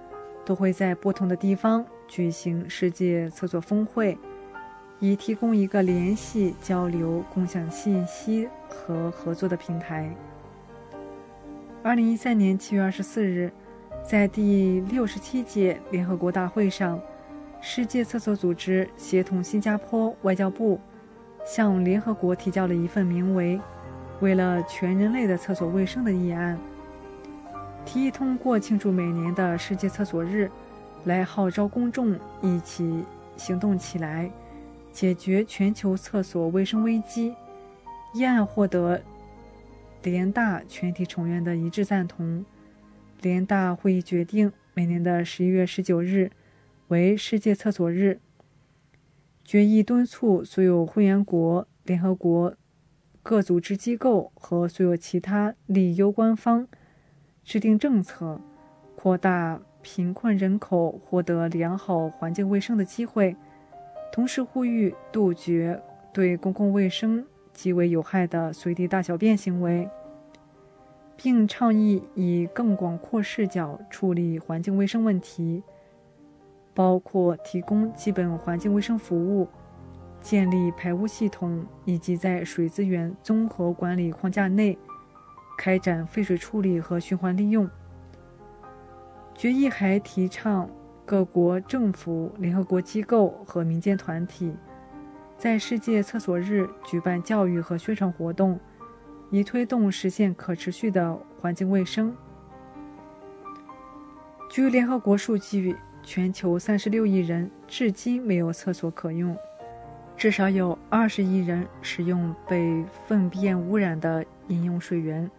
都会在不同的地方举行世界厕所峰会。以提供一个联系、交流、共享信息和合作的平台。二零一三年七月二十四日，在第六十七届联合国大会上，世界厕所组织协同新加坡外交部，向联合国提交了一份名为《为了全人类的厕所卫生》的议案，提议通过庆祝每年的世界厕所日，来号召公众一起行动起来。解决全球厕所卫生危机议案获得联大全体成员的一致赞同。联大会议决定每年的十一月十九日为世界厕所日。决议敦促所有会员国、联合国各组织机构和所有其他利益攸关方制定政策，扩大贫困人口获得良好环境卫生的机会。同时呼吁杜绝对公共卫生极为有害的随地大小便行为，并倡议以更广阔视角处理环境卫生问题。包括提供基本环境卫生服务、建立排污系统，以及在水资源综合管理框架内开展废水处理和循环利用。决议还提倡各国政府、联合国机构和民间团体在世界厕所日举办教育和宣传活动，以推动实现可持续的环境卫生。据联合国数据，全球三十六亿人至今没有厕所可用，至少有二十亿人使用被粪便污染的饮用水源。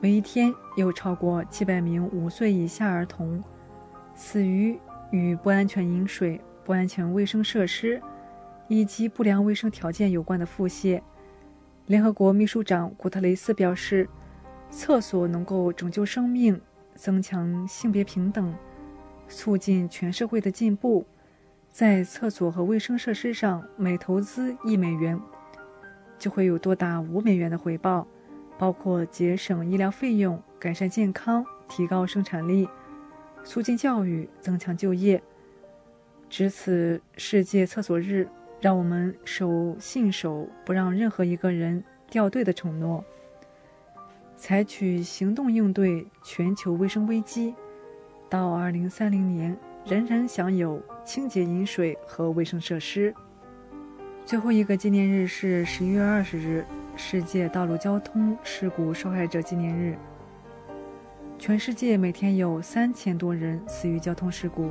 每一天有超过七百名五岁以下儿童死于与不安全饮水、不安全卫生设施以及不良卫生条件有关的腹泻。联合国秘书长古特雷斯表示，厕所能够拯救生命。增强性别平等，促进全社会的进步。在厕所和卫生设施上，每投资一美元，就会有多达五美元的回报，包括节省医疗费用、改善健康、提高生产力、促进教育、增强就业。值此世界厕所日，让我们守信守不让任何一个人掉队的承诺。采取行动应对全球卫生危机，到二零三零年，人人享有清洁饮水和卫生设施。最后一个纪念日是十一月二十日，世界道路交通事故受害者纪念日。全世界每天有三千多人死于交通事故，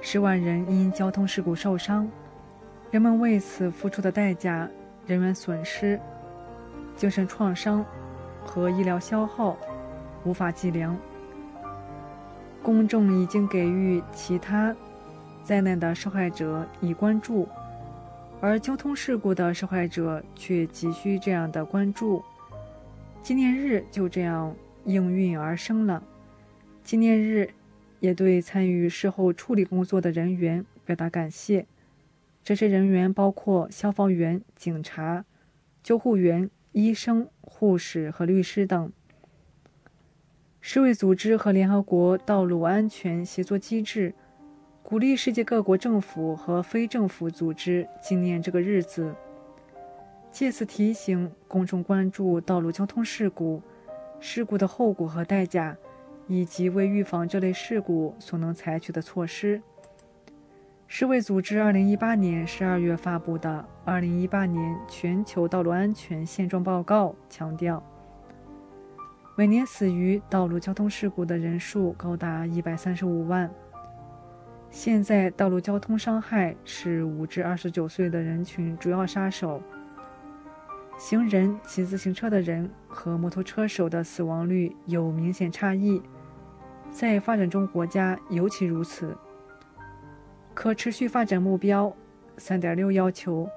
十万人因交通事故受伤，人们为此付出的代价、人员损失、精神创伤。和医疗消耗无法计量。公众已经给予其他灾难的受害者以关注，而交通事故的受害者却急需这样的关注。纪念日就这样应运而生了。纪念日也对参与事后处理工作的人员表达感谢。这些人员包括消防员、警察、救护员。医生、护士和律师等。世卫组织和联合国道路安全协作机制鼓励世界各国政府和非政府组织纪念这个日子，借此提醒公众关注道路交通事故、事故的后果和代价，以及为预防这类事故所能采取的措施。世卫组织2018年12月发布的《2018年全球道路安全现状报告》强调，每年死于道路交通事故的人数高达135万。现在，道路交通伤害是5至29岁的人群主要杀手。行人、骑自行车的人和摩托车手的死亡率有明显差异，在发展中国家尤其如此。可持续发展目标三点六要求，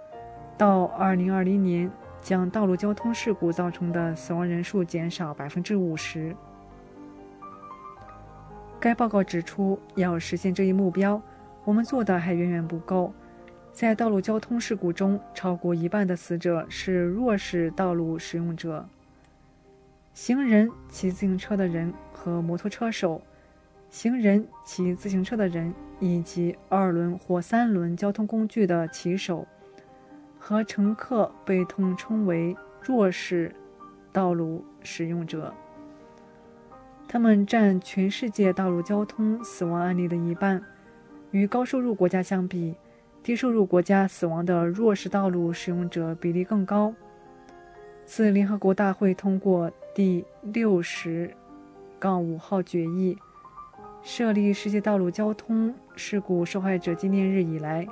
到二零二零年将道路交通事故造成的死亡人数减少百分之五十。该报告指出，要实现这一目标，我们做的还远远不够。在道路交通事故中，超过一半的死者是弱势道路使用者，行人、骑自行车的人和摩托车手。行人、骑自行车的人，以及二轮或三轮交通工具的骑手和乘客被统称为弱势道路使用者。他们占全世界道路交通死亡案例的一半。与高收入国家相比，低收入国家死亡的弱势道路使用者比例更高。自联合国大会通过第六十杠五号决议。设立世界道路交通事故受害者纪念日以来，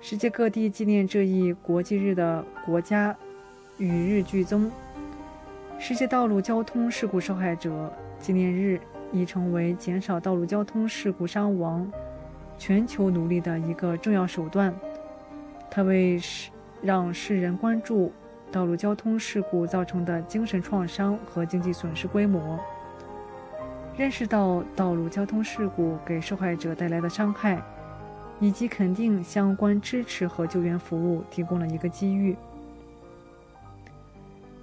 世界各地纪念这一国际日的国家与日俱增。世界道路交通事故受害者纪念日已成为减少道路交通事故伤亡全球努力的一个重要手段。它为世让世人关注道路交通事故造成的精神创伤和经济损失规模。认识到道路交通事故给受害者带来的伤害，以及肯定相关支持和救援服务，提供了一个机遇。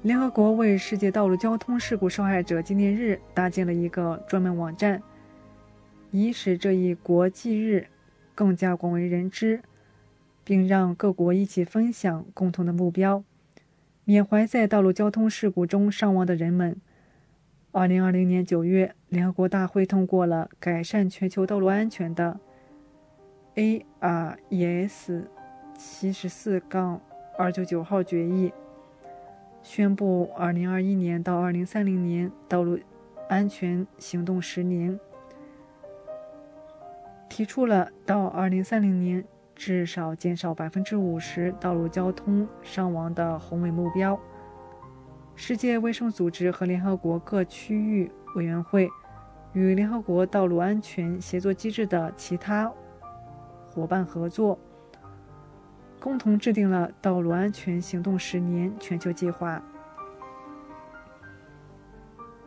联合国为世界道路交通事故受害者纪念日搭建了一个专门网站，以使这一国际日更加广为人知，并让各国一起分享共同的目标，缅怀在道路交通事故中伤亡的人们。二零二零年九月，联合国大会通过了改善全球道路安全的 ARES 七十四杠二九九号决议，宣布二零二一年到二零三零年道路安全行动十年，提出了到二零三零年至少减少百分之五十道路交通伤亡的宏伟目标。世界卫生组织和联合国各区域委员会与联合国道路安全协作机制的其他伙伴合作，共同制定了道路安全行动十年全球计划。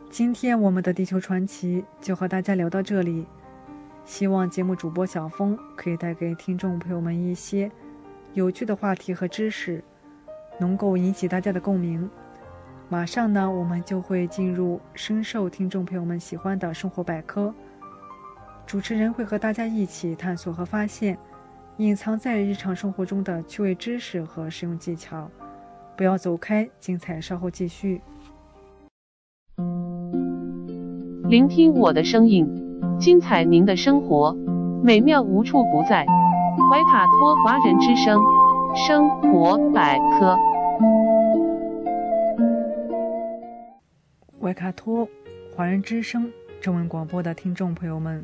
今天我们的地球传奇就和大家聊到这里，希望节目主播小峰可以带给听众朋友们一些有趣的话题和知识，能够引起大家的共鸣。马上呢，我们就会进入深受听众朋友们喜欢的生活百科。主持人会和大家一起探索和发现隐藏在日常生活中的趣味知识和实用技巧。不要走开，精彩稍后继续。聆听我的声音，精彩您的生活，美妙无处不在。怀卡托华人之声，生活百科。怀卡托华人之声中文广播的听众朋友们，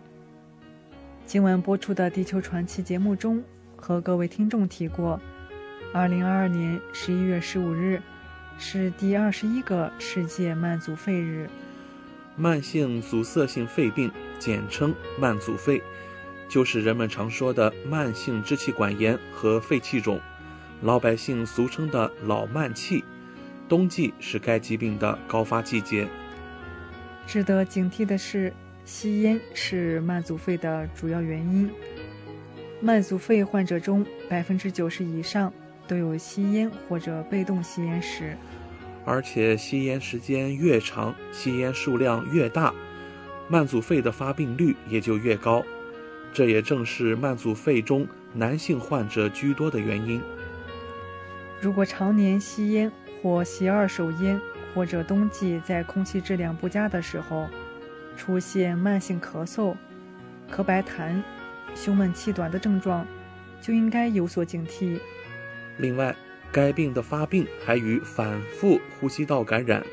今晚播出的《地球传奇》节目中，和各位听众提过，二零二二年十一月十五日是第二十一个世界慢阻肺日。慢性阻塞性肺病，简称慢阻肺，就是人们常说的慢性支气管炎和肺气肿，老百姓俗称的老慢气。冬季是该疾病的高发季节。值得警惕的是，吸烟是慢阻肺的主要原因。慢阻肺患者中，百分之九十以上都有吸烟或者被动吸烟史。而且，吸烟时间越长，吸烟数量越大，慢阻肺的发病率也就越高。这也正是慢阻肺中男性患者居多的原因。如果常年吸烟或吸二手烟，或者冬季在空气质量不佳的时候，出现慢性咳嗽、咳白痰、胸闷气短的症状，就应该有所警惕。另外，该病的发病还与反复呼吸道感染、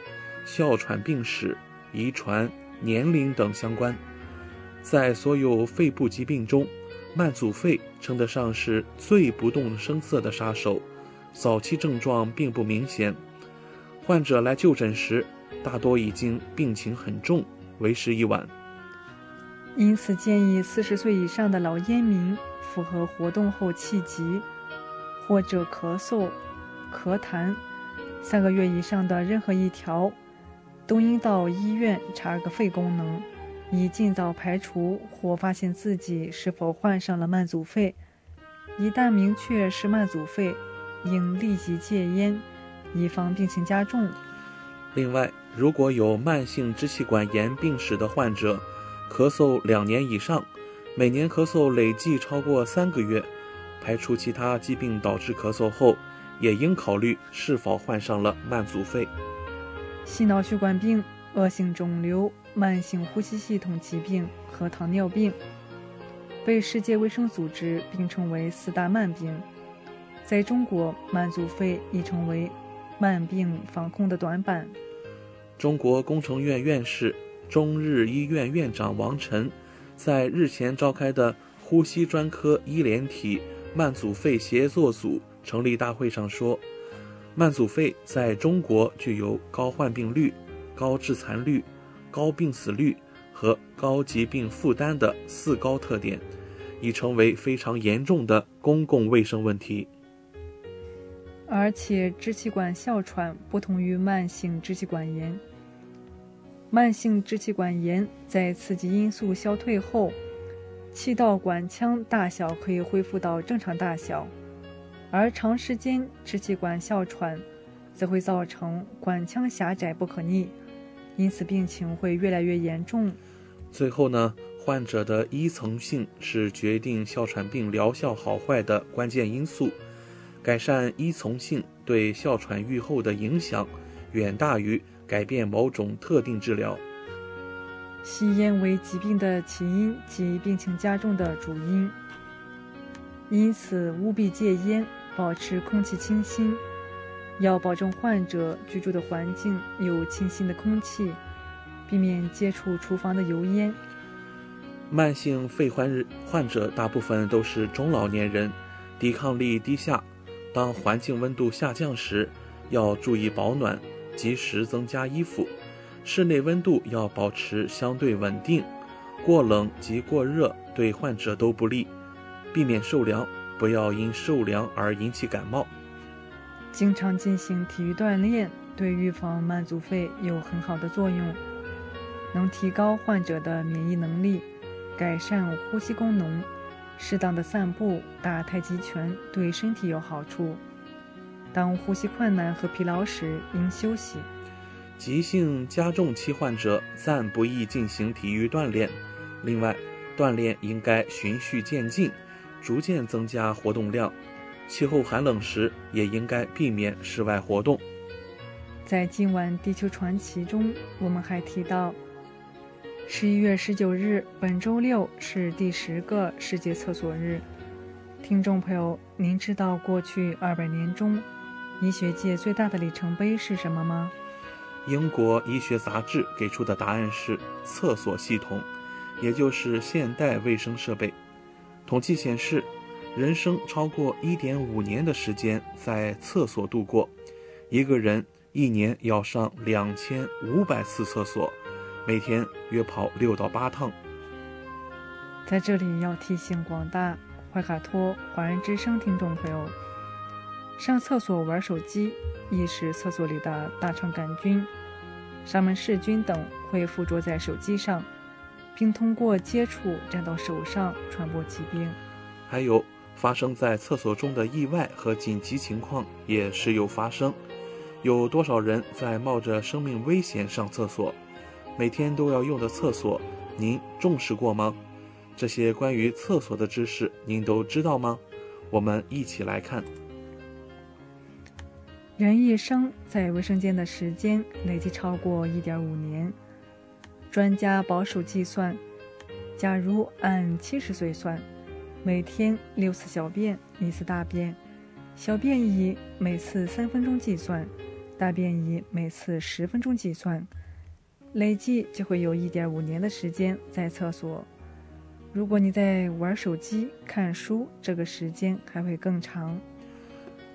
哮喘病史、遗传、年龄等相关。在所有肺部疾病中，慢阻肺称得上是最不动声色的杀手，早期症状并不明显。患者来就诊时，大多已经病情很重，为时已晚。因此，建议四十岁以上的老烟民符合活动后气急或者咳嗽、咳痰三个月以上的任何一条，都应到医院查个肺功能，以尽早排除或发现自己是否患上了慢阻肺。一旦明确是慢阻肺，应立即戒烟。以防病情加重。另外，如果有慢性支气管炎病史的患者，咳嗽两年以上，每年咳嗽累计超过三个月，排除其他疾病导致咳嗽后，也应考虑是否患上了慢阻肺。心脑血管病、恶性肿瘤、慢性呼吸系统疾病和糖尿病，被世界卫生组织并称为四大慢病。在中国，慢阻肺已成为慢病防控的短板。中国工程院院士、中日医院院长王晨在日前召开的呼吸专科医联体慢阻肺协作组成立大会上说：“慢阻肺在中国具有高患病率、高致残率、高病死率和高疾病负担的四高特点，已成为非常严重的公共卫生问题。而且，支气管哮喘不同于慢性支气管炎。慢性支气管炎在刺激因素消退后，气道管腔大小可以恢复到正常大小，而长时间支气管哮喘则会造成管腔狭窄不可逆，因此病情会越来越严重。最后呢，患者的依从性是决定哮喘病疗效好坏的关键因素。改善依从性对哮喘愈后的影响，远大于改变某种特定治疗。吸烟为疾病的起因及病情加重的主因，因此务必戒烟，保持空气清新。要保证患者居住的环境有清新的空气，避免接触厨房的油烟。慢性肺患患者大部分都是中老年人，抵抗力低下。当环境温度下降时，要注意保暖，及时增加衣服。室内温度要保持相对稳定，过冷及过热对患者都不利。避免受凉，不要因受凉而引起感冒。经常进行体育锻炼，对预防慢阻肺有很好的作用，能提高患者的免疫能力，改善呼吸功能。适当的散步、打太极拳对身体有好处。当呼吸困难和疲劳时，应休息。急性加重期患者暂不宜进行体育锻炼。另外，锻炼应该循序渐进，逐渐增加活动量。气候寒冷时，也应该避免室外活动。在今晚《地球传奇》中，我们还提到。十一月十九日，本周六是第十个世界厕所日。听众朋友，您知道过去二百年中，医学界最大的里程碑是什么吗？英国医学杂志给出的答案是厕所系统，也就是现代卫生设备。统计显示，人生超过一点五年的时间在厕所度过，一个人一年要上两千五百次厕所。每天约跑六到八趟。在这里要提醒广大怀卡托华人之声听众朋友：上厕所玩手机，易使厕所里的大肠杆菌、沙门氏菌等会附着在手机上，并通过接触沾到手上传播疾病。还有发生在厕所中的意外和紧急情况也时有发生。有多少人在冒着生命危险上厕所？每天都要用的厕所，您重视过吗？这些关于厕所的知识，您都知道吗？我们一起来看。人一生在卫生间的时间累计超过一点五年。专家保守计算，假如按七十岁算，每天六次小便，一次大便，小便以每次三分钟计算，大便以每次十分钟计算。累计就会有一点五年的时间在厕所。如果你在玩手机、看书，这个时间还会更长。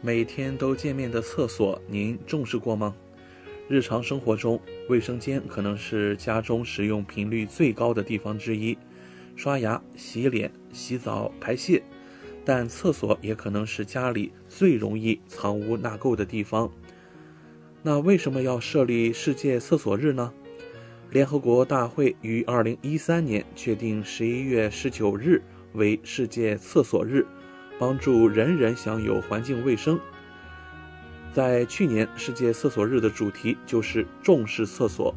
每天都见面的厕所，您重视过吗？日常生活中，卫生间可能是家中使用频率最高的地方之一，刷牙、洗脸、洗澡、排泄。但厕所也可能是家里最容易藏污纳垢的地方。那为什么要设立世界厕所日呢？联合国大会于二零一三年确定十一月十九日为世界厕所日，帮助人人享有环境卫生。在去年世界厕所日的主题就是重视厕所，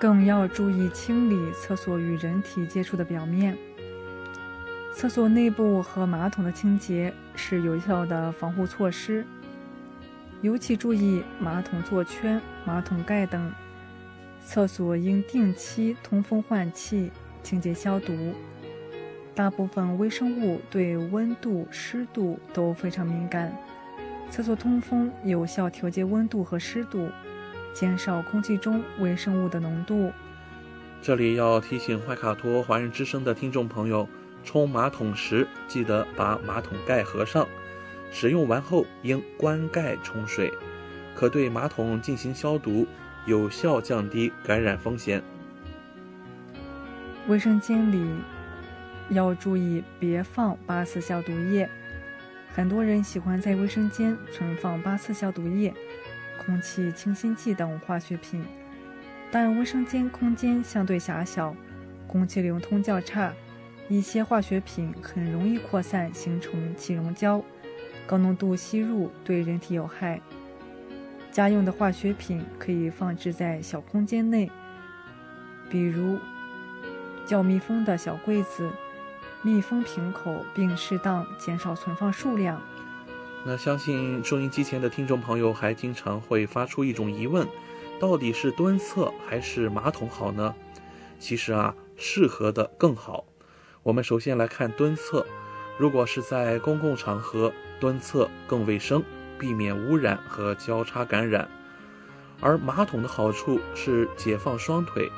更要注意清理厕所与人体接触的表面。厕所内部和马桶的清洁是有效的防护措施，尤其注意马桶座圈、马桶盖等。厕所应定期通风换气、清洁消毒。大部分微生物对温度、湿度都非常敏感，厕所通风有效调节温度和湿度，减少空气中微生物的浓度。这里要提醒怀卡托华人之声的听众朋友，冲马桶时记得把马桶盖合上，使用完后应关盖冲水，可对马桶进行消毒。有效降低感染风险。卫生间里要注意别放八四消毒液。很多人喜欢在卫生间存放八四消毒液、空气清新剂等化学品，但卫生间空间相对狭小，空气流通较差，一些化学品很容易扩散形成气溶胶，高浓度吸入对人体有害。家用的化学品可以放置在小空间内，比如较密封的小柜子。密封瓶口，并适当减少存放数量。那相信收音机前的听众朋友还经常会发出一种疑问：到底是蹲厕还是马桶好呢？其实啊，适合的更好。我们首先来看蹲厕，如果是在公共场合蹲厕更卫生，避免污染和交叉感染。而马桶的好处是解放双腿，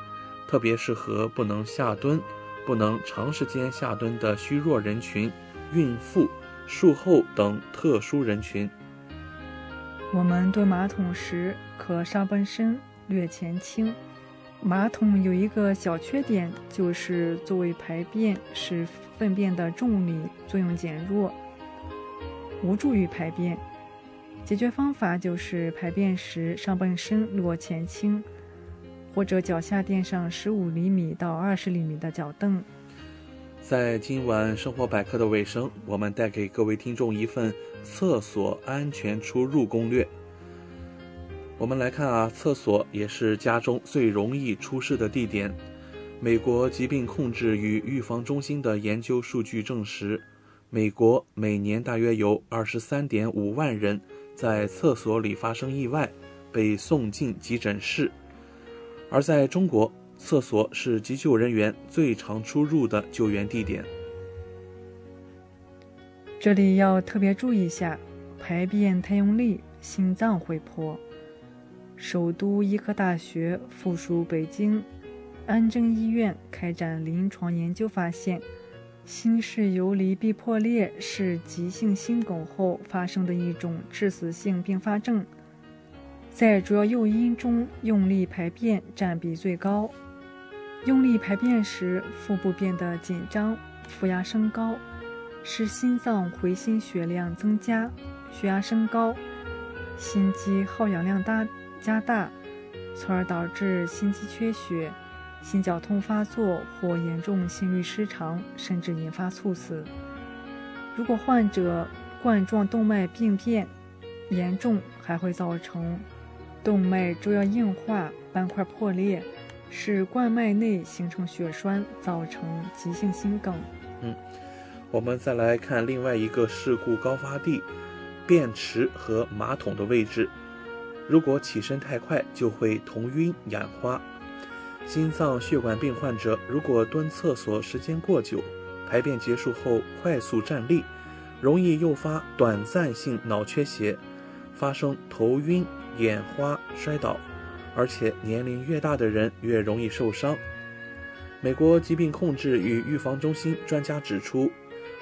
特别适合不能下蹲。不能长时间下蹲的虚弱人群、孕妇、术后等特殊人群。我们蹲马桶时，可上半身略前倾。马桶有一个小缺点，就是作为排便，使粪便的重力作用减弱，无助于排便。解决方法就是排便时上半身落前倾。或者脚下垫上十五厘米到二十厘米的脚凳。在今晚生活百科的尾声，我们带给各位听众一份厕所安全出入攻略。我们来看啊，厕所也是家中最容易出事的地点。美国疾病控制与预防中心的研究数据证实，美国每年大约有二十三点五万人在厕所里发生意外，被送进急诊室。而在中国，厕所是急救人员最常出入的救援地点。这里要特别注意一下，排便太用力，心脏会破。首都医科大学附属北京安贞医院开展临床研究发现，心室游离壁破裂是急性心梗后发生的一种致死性并发症。在主要诱因中，用力排便占比最高。用力排便时，腹部变得紧张，腹压升高，使心脏回心血量增加，血压升高，心肌耗氧量大加大，从而导致心肌缺血、心绞痛发作或严重心律失常，甚至引发猝死。如果患者冠状动脉病变严重，还会造成。动脉粥样硬化、斑块破裂，使冠脉内形成血栓，造成急性心梗。嗯，我们再来看另外一个事故高发地——便池和马桶的位置。如果起身太快，就会头晕眼花。心脏血管病患者如果蹲厕所时间过久，排便结束后快速站立，容易诱发短暂性脑缺血，发生头晕。眼花、摔倒，而且年龄越大的人越容易受伤。美国疾病控制与预防中心专家指出，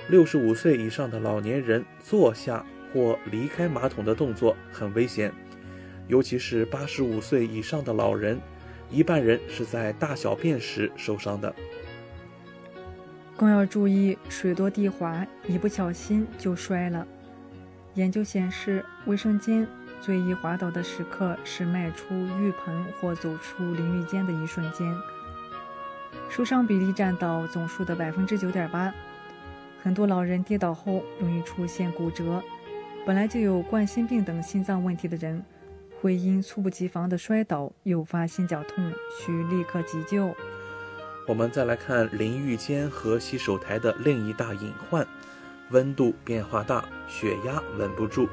六十五岁以上的老年人坐下或离开马桶的动作很危险，尤其是八十五岁以上的老人，一半人是在大小便时受伤的。更要注意水多地滑，一不小心就摔了。研究显示，卫生间。最易滑倒的时刻是迈出浴盆或走出淋浴间的一瞬间，受伤比例占到总数的百分之九点八。很多老人跌倒后容易出现骨折，本来就有冠心病等心脏问题的人，会因猝不及防的摔倒诱发心绞痛，需立刻急救。我们再来看淋浴间和洗手台的另一大隐患：温度变化大，血压稳不住。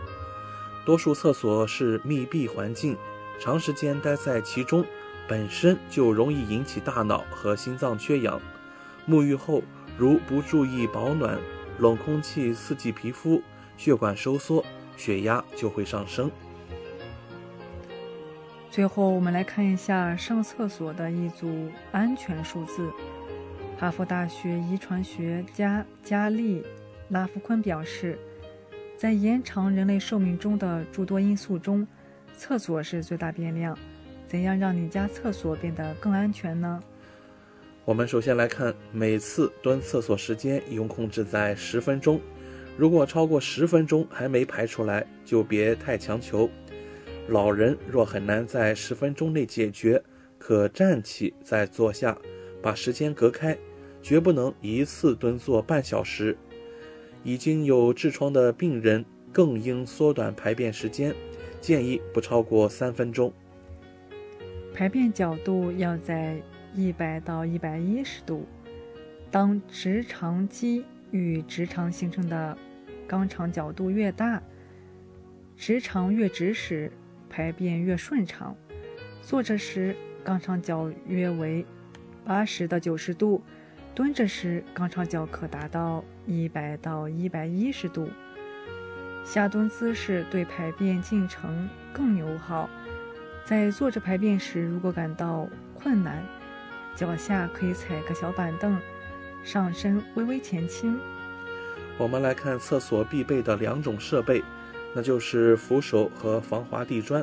多数厕所是密闭环境，长时间待在其中，本身就容易引起大脑和心脏缺氧。沐浴后，如不注意保暖，冷空气刺激皮肤，血管收缩，血压就会上升。最后，我们来看一下上厕所的一组安全数字。哈佛大学遗传学家加利拉夫昆表示。在延长人类寿命中的诸多因素中，厕所是最大变量。怎样让你家厕所变得更安全呢？我们首先来看，每次蹲厕所时间应控制在十分钟，如果超过十分钟还没排出来，就别太强求。老人若很难在十分钟内解决，可站起再坐下，把时间隔开，绝不能一次蹲坐半小时。已经有痔疮的病人更应缩短排便时间，建议不超过三分钟。排便角度要在一百到一百一十度。当直肠肌与直肠形成的肛肠角度越大，直肠越直时，排便越顺畅。坐着时，肛肠角约为八十到九十度；蹲着时，肛肠角可达到一百到一百一十度。下蹲姿势对排便进程更友好。在坐着排便时，如果感到困难，脚下可以踩个小板凳，上身微微前倾。我们来看厕所必备的两种设备，那就是扶手和防滑地砖。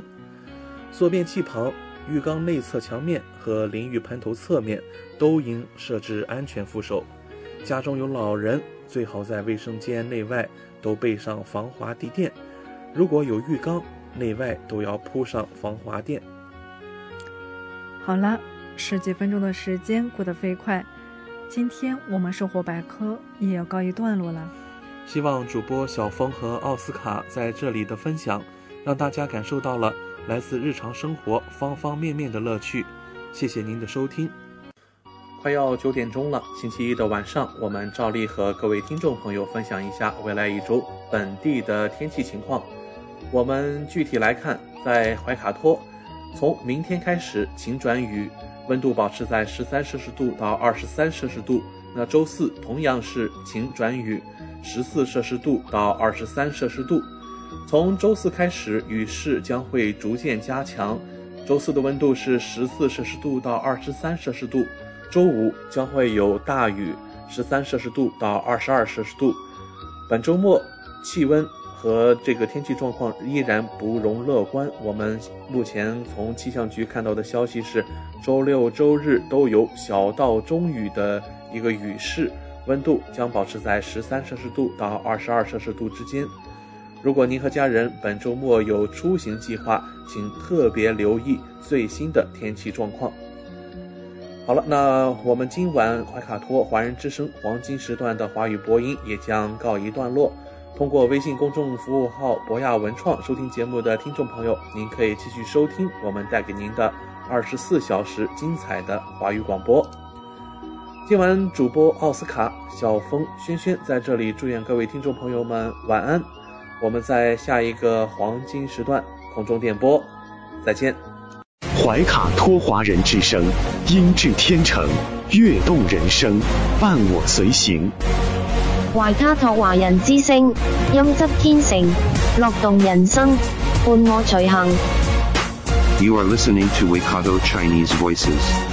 坐便器旁、浴缸内侧墙面和淋浴喷头侧面都应设置安全扶手。家中有老人，最好在卫生间内外都备上防滑地垫。如果有浴缸，内外都要铺上防滑垫。好了，十几分钟的时间过得飞快，今天我们生活百科也要告一段落了。希望主播小峰和奥斯卡在这里的分享，让大家感受到了来自日常生活方方面面的乐趣。谢谢您的收听。快要九点钟了，星期一的晚上，我们照例和各位听众朋友分享一下未来一周本地的天气情况。我们具体来看，在怀卡托，从明天开始晴转雨，温度保持在十三摄氏度到二十三摄氏度。那周四同样是晴转雨，十四摄氏度到二十三摄氏度。从周四开始，雨势将会逐渐加强。周四的温度是十四摄氏度到二十三摄氏度。周五将会有大雨，十三摄氏度到二十二摄氏度。本周末气温和这个天气状况依然不容乐观。我们目前从气象局看到的消息是，周六周日都有小到中雨的一个雨势，温度将保持在十三摄氏度到二十二摄氏度之间。如果您和家人本周末有出行计划，请特别留意最新的天气状况。好了，那我们今晚怀卡托华人之声黄金时段的华语播音也将告一段落。通过微信公众服务号博雅文创收听节目的听众朋友，您可以继续收听我们带给您的二十四小时精彩的华语广播。今晚主播奥斯卡、小峰、轩轩在这里祝愿各位听众朋友们晚安。我们在下一个黄金时段空中电波再见。怀卡托华人之声，音质天成，悦动人生，伴我随行。怀卡托华人之声，音质天成，乐动人生，伴我随行。You are listening to Waikato Chinese Voices.